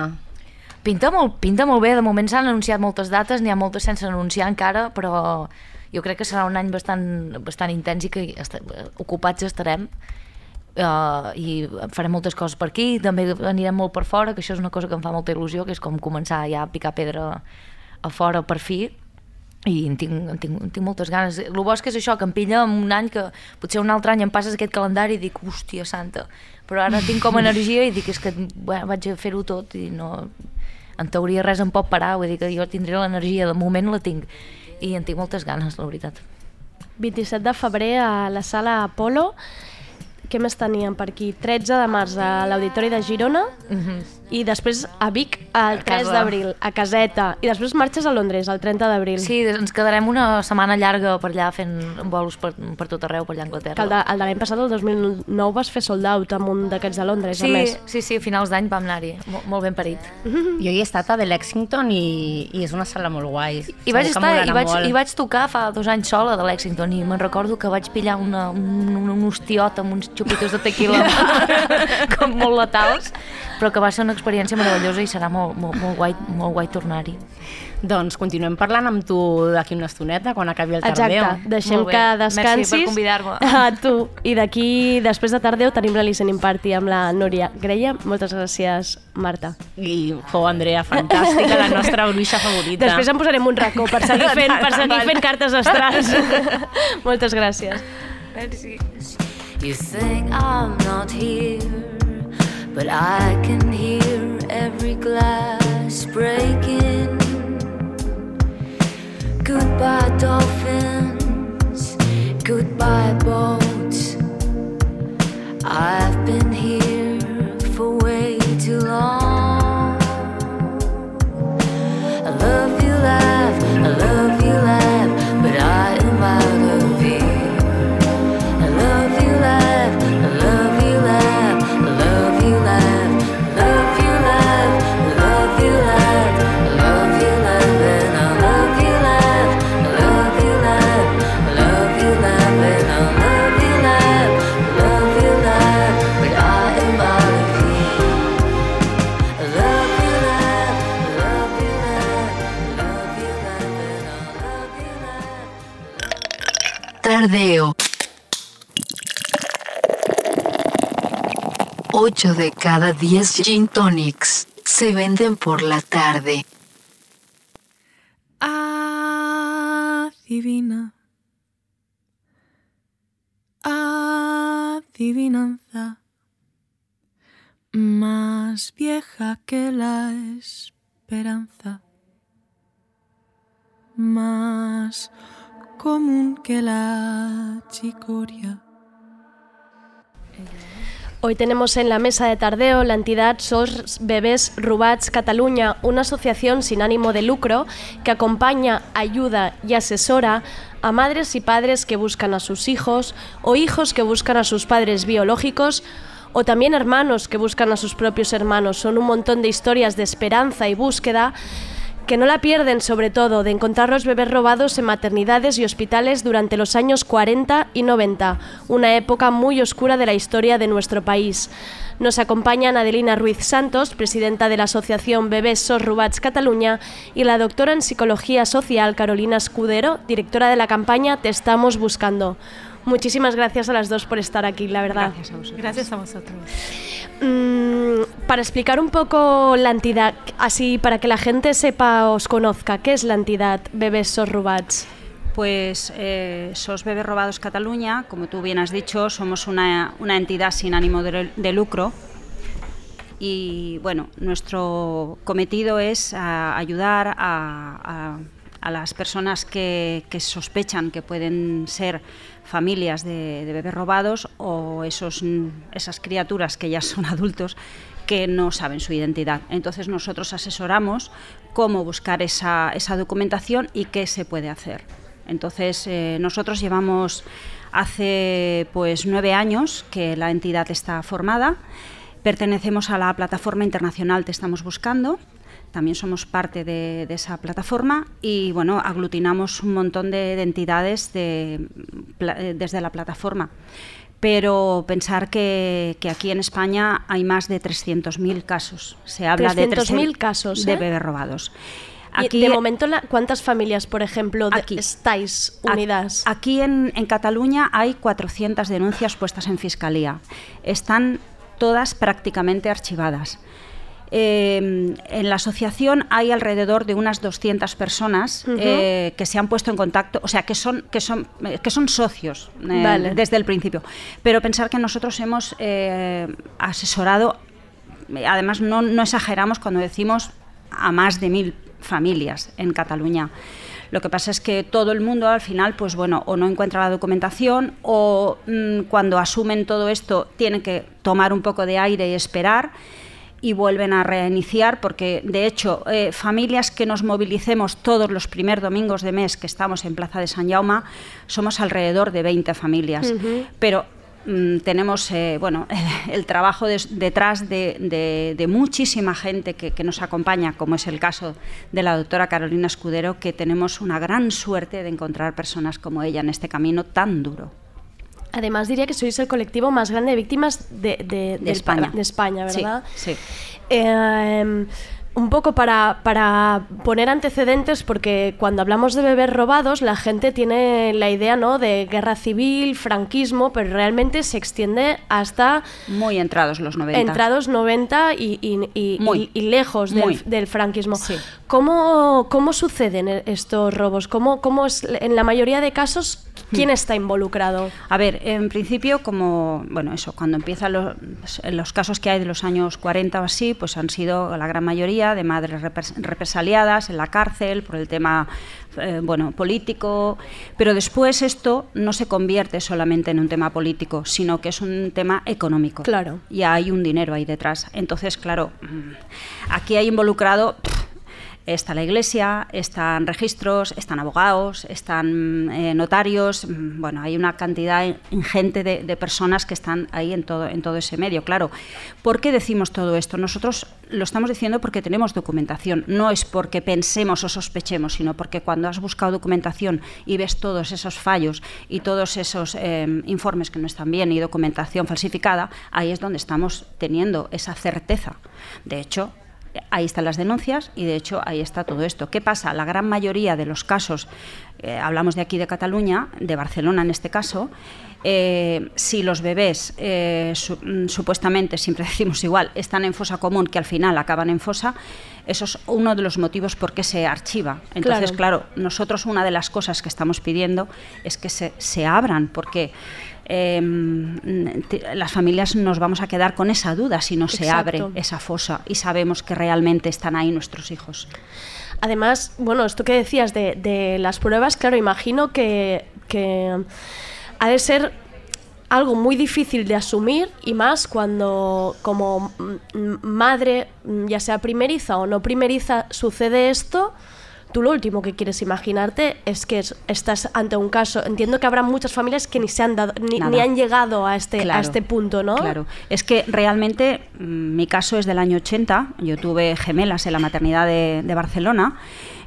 E: Pinta molt, pinta molt bé, de moment s'han anunciat moltes dates, n'hi ha moltes sense anunciar encara, però jo crec que serà un any bastant, bastant intens i que est ocupats estarem uh, i farem moltes coses per aquí, també anirem molt per fora, que això és una cosa que em fa molta il·lusió, que és com començar ja a picar pedra a fora per fi, i en tinc, en tinc, en tinc moltes ganes. El bo és que és això, que em pilla en un any que potser un altre any em passes aquest calendari i dic, hòstia santa, però ara tinc com energia i dic, és que bueno, vaig a fer-ho tot i no... En teoria res em pot parar, vull dir que jo tindré l'energia, de moment la tinc i en tinc moltes ganes, la veritat.
A: 27 de febrer a la sala Apolo. Què més teníem per aquí? 13 de març a l'Auditori de Girona i després a Vic el
E: A
A: 3
E: casa.
A: d'abril, a Caseta. I després marxes a Londres el 30 d'abril.
E: Sí, ens quedarem una setmana llarga per allà fent bolos per, per tot arreu, per allà a
A: Que
E: Anglaterra.
A: el de, el de l'any passat, el 2009, vas fer sold out amb un d'aquests de Londres, a
E: Sí,
A: més.
E: sí, sí, a finals d'any vam anar-hi, molt, molt ben parit.
O: Jo hi he estat a The Lexington i, i és una sala molt guai.
E: I vaig,
O: Segur que
E: estar, i, vaig,
O: molt.
E: I vaig tocar fa dos anys sola de Lexington i me'n recordo que vaig pillar una, un, un, un hostiot amb uns xupitos de tequila [laughs] com molt letals, però que va ser una experiència meravellosa i serà molt, molt, molt guai, molt guai tornar-hi.
O: Doncs continuem parlant amb tu d'aquí una estoneta, quan acabi el tardeu.
A: Exacte, deixem que
E: Merci
A: descansis.
E: per convidar-me. [laughs]
A: A tu. I d'aquí, després de tardeu, tenim la listening party amb la Núria Greia. Moltes gràcies, Marta.
O: I, jo, Andrea, fantàstica, la nostra bruixa favorita.
A: Després en posarem un racó per seguir [laughs] fent, per seguir fent cartes astrals. [laughs] Moltes gràcies.
E: Merci.
P: You think I'm not here, but I can hear every glass breaking.
B: De cada 10 gin tonics se venden por la tarde.
Q: Adivina. Adivinanza. Más vieja que la esperanza. Más común que la chicoria.
A: Hoy tenemos en la mesa de tardeo la entidad SOS Bebés Rubats Cataluña, una asociación sin ánimo de lucro que acompaña, ayuda y asesora a madres y padres que buscan a sus hijos o hijos que buscan a sus padres biológicos o también hermanos que buscan a sus propios hermanos. Son un montón de historias de esperanza y búsqueda que no la pierden sobre todo de encontrar los bebés robados en maternidades y hospitales durante los años 40 y 90, una época muy oscura de la historia de nuestro país. Nos acompañan Adelina Ruiz Santos, presidenta de la Asociación Bebés SOS Rubats Cataluña, y la doctora en Psicología Social Carolina Escudero, directora de la campaña Te estamos buscando. Muchísimas gracias a las dos por estar aquí, la verdad.
R: Gracias a vosotros. Gracias a vosotros.
A: Mm, para explicar un poco la entidad, así para que la gente sepa, os conozca, ¿qué es la entidad Bebés SOS Rubats?
R: Pues eh, SOS Bebés Robados Cataluña, como tú bien has dicho, somos una, una entidad sin ánimo de, de lucro y bueno, nuestro cometido es a, ayudar a, a, a, las personas que, que, sospechan que pueden ser familias de, bebés robados o esos, esas criaturas que ya son adultos que no saben su identidad. Entonces nosotros asesoramos cómo buscar esa, esa documentación y qué se puede hacer. Entonces eh, nosotros llevamos hace pues nueve años que la entidad está formada. Pertenecemos a la plataforma internacional Te Estamos Buscando. También somos parte de, de esa plataforma y bueno, aglutinamos un montón de, de entidades de, desde la plataforma. Pero pensar que, que, aquí en España hay más de 300.000 casos. Se habla de
A: 300.000 casos
R: de
A: ¿eh?
R: bebés robados.
A: Aquí, de momento, ¿cuántas familias, por ejemplo, aquí, estáis unidas?
R: Aquí en, en Cataluña hay 400 denuncias puestas en fiscalía. Están todas prácticamente archivadas. Eh, en la asociación hay alrededor de unas 200 personas uh -huh. eh, que se han puesto en contacto, o sea, que son, que son, que son socios eh, vale. desde el principio. Pero pensar que nosotros hemos eh, asesorado, además no, no exageramos cuando decimos a más de mil familias en Cataluña. Lo que pasa es que todo el mundo al final, pues bueno, o no encuentra la documentación o mmm, cuando asumen todo esto tienen que tomar un poco de aire y esperar y vuelven a reiniciar porque de hecho eh, familias que nos movilicemos todos los primeros domingos de mes que estamos en Plaza de San Jaume somos alrededor de 20 familias uh -huh. pero mm, tenemos eh, bueno [laughs] el trabajo de, detrás de, de, de, muchísima gente que, que, nos acompaña como es el caso de la doctora Carolina Escudero que tenemos una gran suerte de encontrar personas como ella en este camino tan duro
A: Además, diría que sois el colectivo más grande de víctimas de, de,
R: de España.
A: de España, ¿verdad?
R: Sí. sí.
A: Eh, un poco para, para, poner antecedentes, porque cuando hablamos de bebés robados, la gente tiene la idea ¿no? de guerra civil, franquismo, pero realmente se extiende hasta...
R: Muy entrados los 90.
A: Entrados 90 y, y, y,
R: muy,
A: y lejos del,
R: muy.
A: del franquismo.
R: Sí.
A: ¿Cómo, ¿Cómo suceden estos robos? ¿Cómo, cómo es, en la mayoría de casos, ¿Quién
R: Hmm.
A: está involucrado?
R: A ver, en principio, como, bueno, eso, cuando empiezan los, los, casos que hay de los años 40 o así, pues han sido la gran mayoría de madres represaliadas en la cárcel por el tema, eh, bueno, político, pero después esto no se convierte solamente en un tema político, sino que es un tema económico.
A: Claro.
R: Y hay un dinero ahí detrás. Entonces, claro, aquí hay involucrado... Pff, está la iglesia, están registros, están abogados, están eh, notarios, bueno, hay una cantidad ingente de, personas que están ahí en todo, en todo ese medio, claro. ¿Por qué decimos todo esto? Nosotros lo estamos diciendo porque tenemos documentación, no es porque pensemos o sospechemos, sino porque cuando has buscado documentación y ves todos esos fallos y todos esos eh, informes que no están bien y documentación falsificada, ahí es donde estamos teniendo esa certeza. De hecho, ahí están las denuncias y de hecho ahí está todo esto. ¿Qué pasa? La gran mayoría de los casos, eh, hablamos de aquí de Cataluña, de Barcelona en este caso, eh, si los bebés eh, su, supuestamente, siempre [laughs] decimos igual, están en fosa común que al final acaban en fosa, eso es uno de los motivos por qué se archiva. Entonces, claro, claro nosotros una de las cosas que estamos pidiendo es que se, se abran, porque eh, las familias nos vamos a quedar con esa duda si no se abre esa fosa y sabemos que realmente están ahí nuestros hijos.
A: Además, bueno, esto que decías de, de las pruebas, claro, imagino que, que ha de ser algo muy difícil de asumir y más cuando como madre, ya sea primeriza o no primeriza, sucede esto. Tú lo último que quieres imaginarte es que es- estás ante un caso. Entiendo que habrá muchas familias que ni se han dado, ni, ni han llegado a este, a este punto, ¿no?
R: Claro, es que realmente mm, mi caso es del año 80, yo tuve gemelas en la maternidad de, de Barcelona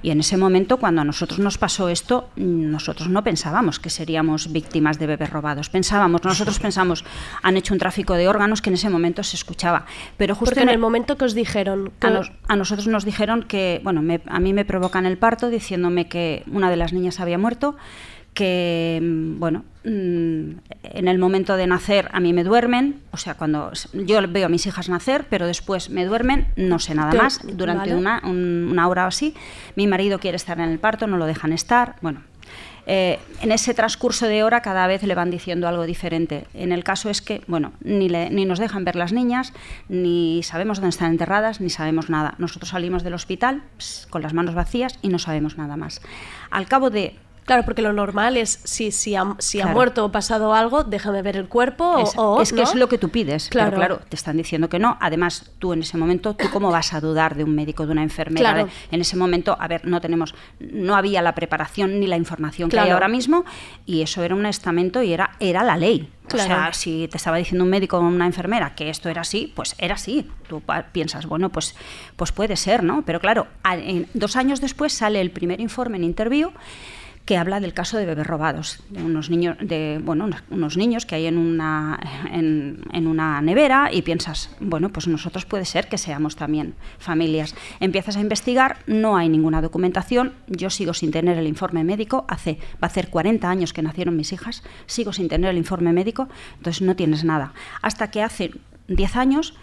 R: y en ese momento cuando a nosotros nos pasó esto, nosotros no pensábamos que seríamos víctimas de bebés robados, pensábamos, nosotros pensamos, han hecho un tráfico de órganos que en ese momento se escuchaba, pero justo
A: Porque en el momento que os dijeron que
R: a, nos- a nosotros nos dijeron que, bueno, me- a mí me provocan el parto diciéndome que una de las niñas había muerto, que, mm, bueno, mm, en el momento de nacer a mí me duermen, o sea, cuando yo veo a mis hijas nacer, pero después me duermen, no sé nada más, durante
A: vale.
R: una, un- una hora o así, mi marido quiere estar en el parto, no lo dejan estar, bueno. eh, en ese transcurso de hora cada vez le van diciendo algo diferente. En el caso es que, bueno, ni, le- ni nos dejan ver las niñas, ni sabemos dónde están enterradas, ni sabemos nada. Nosotros salimos del hospital con las manos vacías y no sabemos nada más. Al cabo de
A: Claro, porque lo normal es si, si, ha, si ha
R: Claro.
A: muerto o pasado algo, déjame ver el cuerpo
R: Es,
A: o,
R: es que
A: ¿no?
R: es lo que tú pides.
A: Claro.
R: Pero claro, te están diciendo que no. Además, tú en ese momento, ¿tú cómo vas a dudar de un médico, de una enfermera?
A: Claro.
R: En ese momento, a ver, no tenemos, no había la preparación ni la información que hay
A: Claro.
R: ahora mismo y eso era un estamento y era, era la ley. O sea,
A: Claro.
R: si te estaba diciendo un médico o una enfermera que esto era así, pues era así. Tú piensas, bueno, pues, pues puede ser, ¿no? Pero claro, a- en- dos años después sale el primer informe en interview que habla del caso de bebés robados, de unos niños, de, bueno, unos, niños que hay en una, en, en una nevera y piensas, bueno, pues nosotros puede ser que seamos también familias. Empiezas a investigar, no hay ninguna documentación, yo sigo sin tener el informe médico, hace, va a hacer 40 años que nacieron mis hijas, sigo sin tener el informe médico, entonces no tienes nada. Hasta que hace 10 años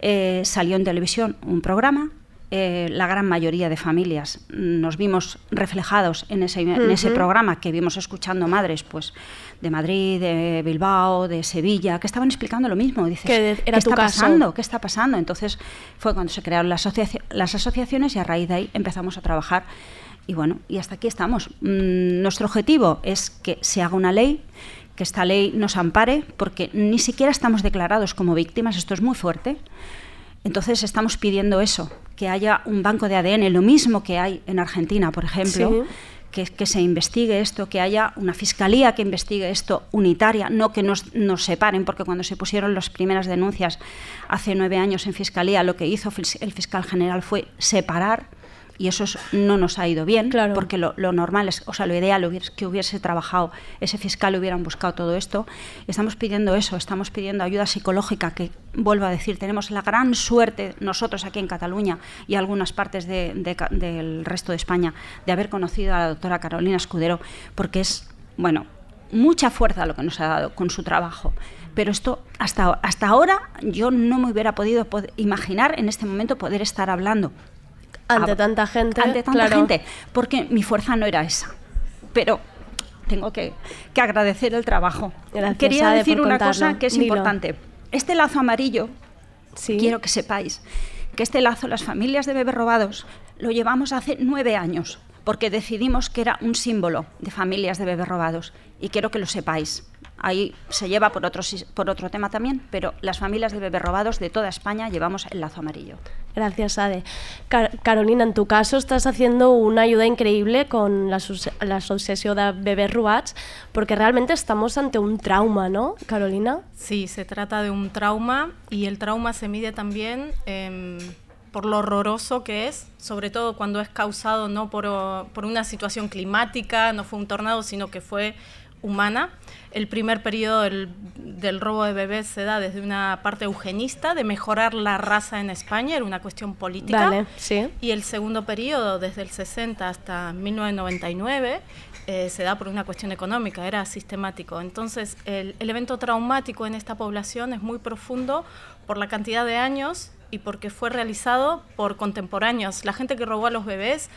R: eh, salió en televisión un programa eh, la gran mayoría de familias nos vimos reflejados en ese, en ese
A: Ujú.
R: programa que vimos escuchando madres pues de Madrid, de Bilbao, de Sevilla, que estaban explicando lo mismo. Dices,
A: era
R: ¿qué está
A: caso.
R: pasando? ¿Qué está pasando? Entonces fue cuando se crearon las, asocia- las asociaciones y a raíz de ahí empezamos a trabajar. Y bueno, y hasta aquí estamos. Mm, nuestro objetivo es que se haga una ley que esta ley nos ampare, porque ni siquiera estamos declarados como víctimas, esto es muy fuerte. Entonces estamos pidiendo eso, que haya un banco de ADN, lo mismo que hay en Argentina, por ejemplo,
A: Sí.
R: que, que se investigue esto, que haya una fiscalía que investigue esto unitaria, no que nos, nos separen, porque cuando se pusieron las primeras denuncias hace nueve años en fiscalía, lo que hizo el fiscal general fue separar y eso es- no nos ha ido bien, porque lo, lo normal es, o sea, lo ideal es que hubiese trabajado ese fiscal, hubieran buscado todo esto. Estamos pidiendo eso, estamos pidiendo ayuda psicológica, que vuelvo a decir, tenemos la gran suerte nosotros aquí en Cataluña y algunas partes de- de Ca- del resto de España de haber conocido a la doctora Carolina Escudero, porque es, bueno, mucha fuerza lo que nos ha dado con su trabajo. Pero esto, hasta, hasta ahora, yo no me hubiera podido pod- imaginar en este momento poder estar hablando
A: Ante
R: a-
A: tanta gente.
R: ante tanta
A: claro.
R: gente, porque mi fuerza no era esa. Pero tengo que, que agradecer el trabajo.
A: Gracias,
R: Quería
A: Ade,
R: decir una
A: contarlo.
R: cosa que es
A: Dilo.
R: importante. Este lazo amarillo, quiero que sepáis que este lazo, las familias de bebés robados, lo llevamos hace nueve años, porque decidimos que era un símbolo de familias de bebés robados. Y quiero que lo sepáis. Ahí se lleva por otro, por otro tema también, pero las familias de bebés robados de toda España llevamos el lazo amarillo.
A: Gracias, Ade. Car- Carolina, en tu caso estás haciendo una ayuda increíble con la, la Asociación de Bebés Robats, porque realmente estamos ante un trauma, ¿no, Carolina?
S: Sí, se trata de un trauma y el trauma se mide también em, por lo horroroso que es, sobre todo cuando es causado no por, por una situación climática, no fue un tornado, sino que fue humana. El primer periodo del, del robo de bebés se da desde una parte eugenista, de mejorar la raza en España, era una cuestión política.
A: Vale, sí.
S: Y el segundo periodo, desde el 60 hasta 1999, eh, se da por una cuestión económica, era sistemático. Entonces, el, el evento traumático en esta población es muy profundo por la cantidad de años y porque fue realizado por contemporáneos. La gente que robó a los bebés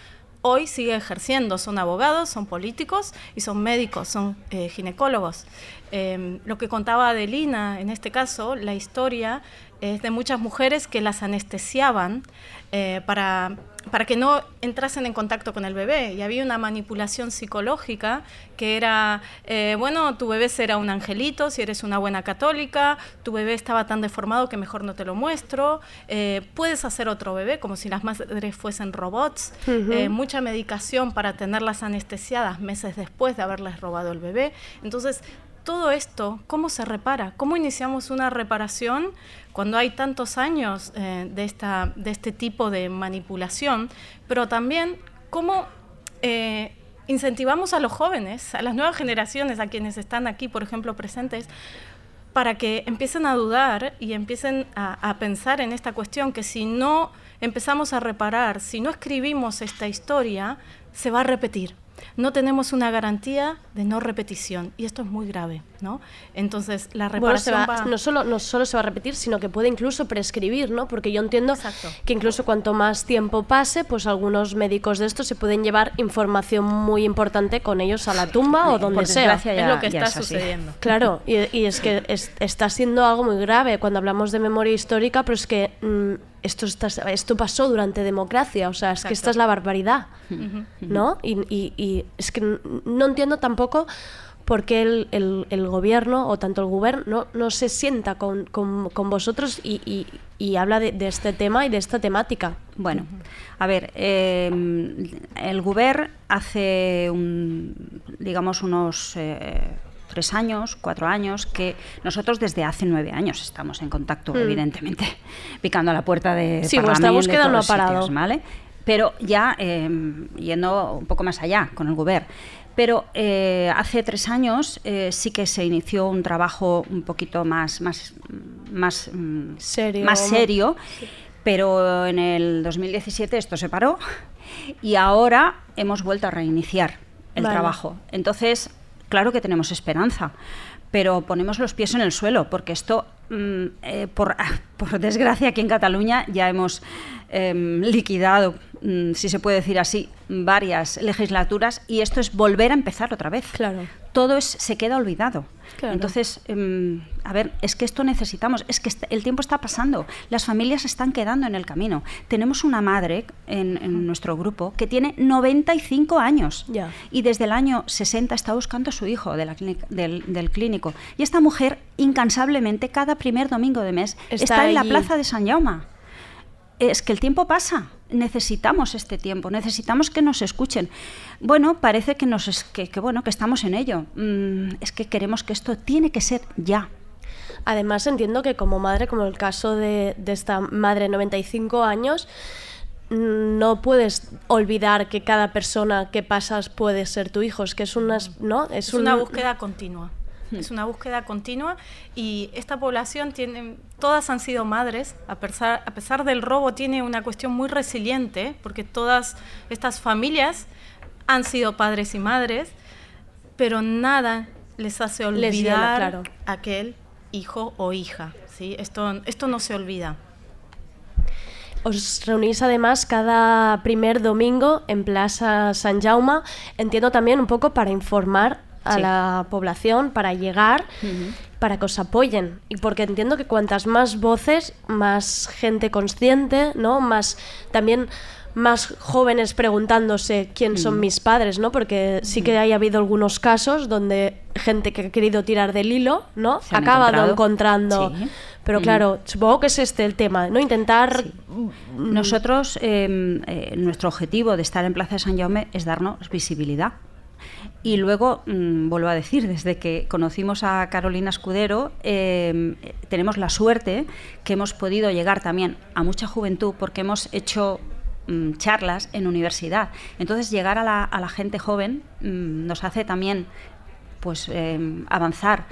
S: hoy sigue ejerciendo, son abogados, son políticos y son médicos, son eh, ginecólogos. Eh, lo que contaba Adelina, en este caso, la historia es de muchas mujeres que las anestesiaban eh, para, para que no entrasen en contacto con el bebé. Y había una manipulación psicológica que era, eh, bueno, tu bebé será un angelito si eres una buena católica, tu bebé estaba tan deformado que mejor no te lo muestro, eh, puedes hacer otro bebé como si las madres fuesen robots, eh, mucha medicación para tenerlas anestesiadas meses después de haberles robado el bebé. Entonces, todo esto, ¿cómo se repara? ¿Cómo iniciamos una reparación cuando hay tantos años eh, de, este tipo de manipulación? Pero también, ¿cómo eh, incentivamos a los jóvenes, a las nuevas generaciones, a quienes están aquí, por ejemplo, presentes, para que empiecen a dudar y empiecen a pensar en esta cuestión, que si no empezamos a reparar, si no escribimos esta historia, se va a repetir. No tenemos una garantía de no repetición y esto es muy grave, ¿no? Entonces la
A: Bueno, se
S: reparación
A: va-
S: va...
A: no, solo, no solo se va a repetir, sino que puede incluso prescribir, ¿no? Porque yo entiendo que incluso cuanto más tiempo pase, pues algunos médicos de estos se pueden llevar información muy importante con ellos a la tumba o donde
O: por
A: sea.
O: ya- Es lo que está es sucediendo.
A: Claro, [laughs] y, y es que es- está siendo algo muy grave cuando hablamos de memoria histórica, pero es que mm, esto, está- esto pasó durante democracia, o sea, es que esta es la barbaridad. ¿no? Y, y- y es que no entiendo tampoco por qué el, el- el gobierno o tanto el gobierno no, no se sienta con, con- con vosotros y, y- y habla de, de este tema y de esta temática.
R: Bueno, a ver, eh, el Guber hace, un, digamos, unos eh, tres años, cuatro años, que nosotros desde hace nueve años estamos en contacto,
A: Mm.
R: evidentemente, [laughs] picando a la puerta de
A: Sí, vuestra búsqueda
R: de
A: no ha parado.
R: sitios, ¿vale? Pero ya eh, yendo un poco más allá con el Guber. Pero eh, hace tres años eh, sí que se inició un trabajo un poquito más, más, más mm,
A: Serio.
R: más serio pero en el 2017 esto se paró y ahora hemos vuelto a reiniciar el
A: Vale.
R: trabajo. Entonces, claro que tenemos esperanza, pero ponemos los pies en el suelo, porque esto, mm, eh, por, [laughs] por desgracia, aquí en Cataluña ya hemos em, liquidado, si se puede decir así, varias legislaturas y esto es volver a empezar otra vez.
A: Claro.
R: Todo es, se queda olvidado.
A: Claro.
R: Entonces, em, a ver, es que esto necesitamos, es que el tiempo está pasando, las familias están quedando en el camino. Tenemos una madre en, en nuestro grupo que tiene 95 años y desde el año 60 está buscando a su hijo de la clínica- del, del clínico. Y esta mujer, incansablemente, cada primer domingo de mes,
A: Está
R: está, en la plaza de San Jaume. Es que el tiempo pasa, necesitamos este tiempo, necesitamos que nos escuchen. Bueno, parece que nos es- que, que bueno que estamos en ello. Mm, es que queremos que esto tiene que ser ya.
A: Además entiendo que como madre, como el caso de, de esta madre de 95 años, mm, no puedes olvidar que cada persona que pasas puede ser tu hijo, es que es una, ¿no? Es,
S: Es
A: un-
S: una búsqueda continua. Es una búsqueda continua y esta población tiene, todas han sido madres, a pesar, a pesar del robo tiene una cuestión muy resiliente, porque todas estas familias han sido padres y madres, pero nada les hace olvidar
A: Les claro.
S: aquel hijo o hija. ¿sí? Esto, esto no se olvida.
A: Os reunís además cada primer domingo en Plaza San Jaume, entiendo también un poco para informar a
R: Sí.
A: la población, para llegar, para que os apoyen. Y porque entiendo que cuantas más voces, más gente consciente, ¿no? Más también más jóvenes preguntándose quién son
R: Mm.
A: mis padres, ¿no? Porque sí que ha habido algunos casos donde gente que ha querido tirar del hilo, ¿no? Ha acabado
R: encontrado.
A: encontrando.
R: Sí.
A: Pero
R: Mm.
A: claro, supongo que es este el tema, ¿no? Intentar Mm.
R: Nosotros, eh, eh, nuestro objetivo de estar en Plaza de San Jaume es darnos visibilidad. Y luego, mm, vuelvo a decir, desde que conocimos a Carolina Escudero, eh, tenemos la suerte que hemos podido llegar también a mucha juventud porque hemos hecho mm, charlas en universidad. Entonces, llegar a la, gente joven mm, nos hace también pues, eh, avanzar.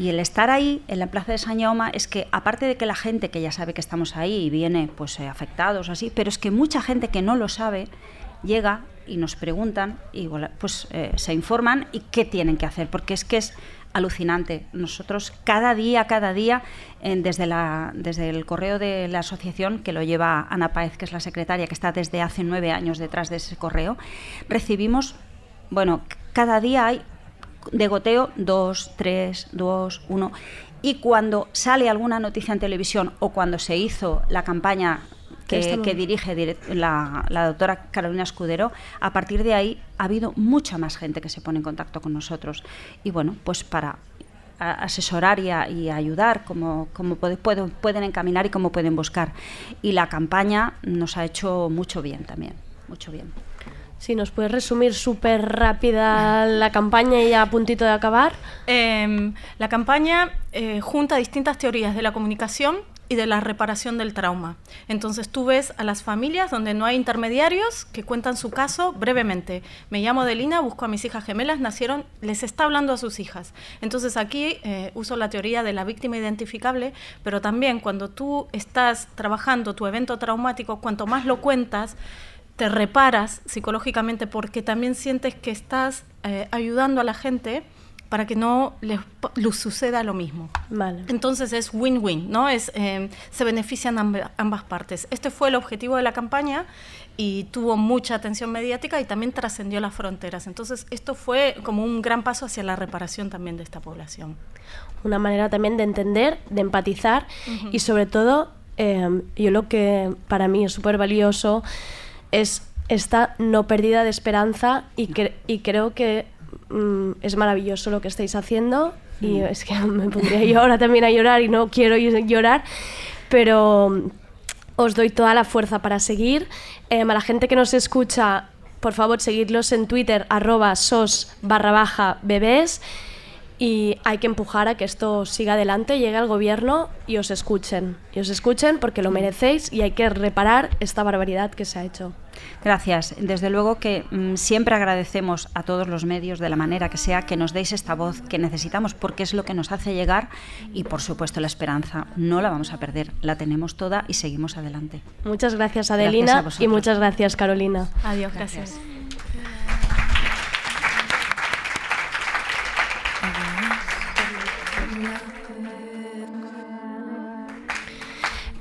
R: Y el estar ahí, en la plaza de San Jaume, es que aparte de que la gente que ya sabe que estamos ahí y viene pues eh, afectados así, pero es que mucha gente que no lo sabe llega y nos preguntan y pues eh, se informan y qué tienen que hacer, porque es que es alucinante. Nosotros cada día, cada día, desde, la, desde el correo de la asociación, que lo lleva Ana Páez, que es la secretaria, que está desde hace nueve años detrás de ese correo, recibimos, bueno, cada día hay de goteo, dos, tres, dos, uno. y cuando sale alguna noticia en televisión o cuando se hizo la campaña que,
A: Estamos-
R: que dirige la, la doctora Carolina Escudero, a partir de ahí ha habido mucha más gente que se pone en contacto con nosotros. Y bueno, pues para asesorar y, a- y ayudar, como, como puede- puedo- pueden encaminar y cómo pueden buscar. Y la campaña nos ha hecho mucho bien también, mucho bien.
A: Si nos puedes resumir súper rápida la campaña y ya a puntito de acabar.
S: Em, la campaña eh, junta distintas teorías de la comunicación y de la reparación del trauma. Entonces tú ves a las familias donde no hay intermediarios que cuentan su caso brevemente. Me llamo Delina, busco a mis hijas gemelas, nacieron, les está hablando a sus hijas. Entonces aquí eh, uso la teoría de la víctima identificable, pero también cuando tú estás trabajando tu evento traumático, cuanto más lo cuentas, te reparas psicológicamente porque también sientes que estás eh, ayudando a la gente para que no les, suceda lo mismo.
A: Vale.
S: Entonces es win-win, ¿no? Es, eh, se benefician amb- ambas partes. Este fue el objetivo de la campaña y tuvo mucha atención mediática y también trascendió las fronteras. Entonces esto fue como un gran paso hacia la reparación también de esta población.
A: Una manera también de entender, de empatizar y sobre todo, eh, yo lo que para mí es súper valioso es esta no pérdida de esperanza y, cre- y creo que mm, es maravilloso lo que estáis haciendo y es que [laughs] me pondría yo ahora también a llorar y no quiero llorar, pero mm, os doy toda la fuerza para seguir. Em, a la gente que nos escucha, por favor, seguidlos en Twitter, arroba sos barra baja bebés. Y hay que empujar a que esto siga adelante, llegue al gobierno y os escuchen. Y os escuchen porque lo merecéis y hay que reparar esta barbaridad que se ha hecho.
R: Gracias. Desde luego que mm, siempre agradecemos a todos los medios, de la manera que sea, que nos deis esta voz que necesitamos, porque es lo que nos hace llegar y, por supuesto, la esperanza no la vamos a perder, la tenemos toda y seguimos adelante.
A: Muchas gracias, Adelina, y muchas gracias, Carolina.
S: Adiós, gracias.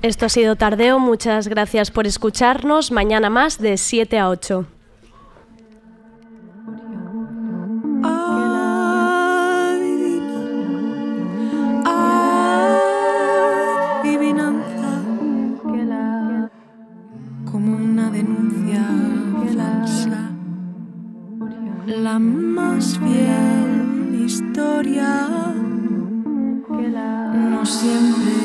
A: Esto ha sido Tardeo, muchas gracias por escucharnos. Mañana más de 7 a 8.
Q: adivinanza como una denuncia falsa la más fiel historia no siempre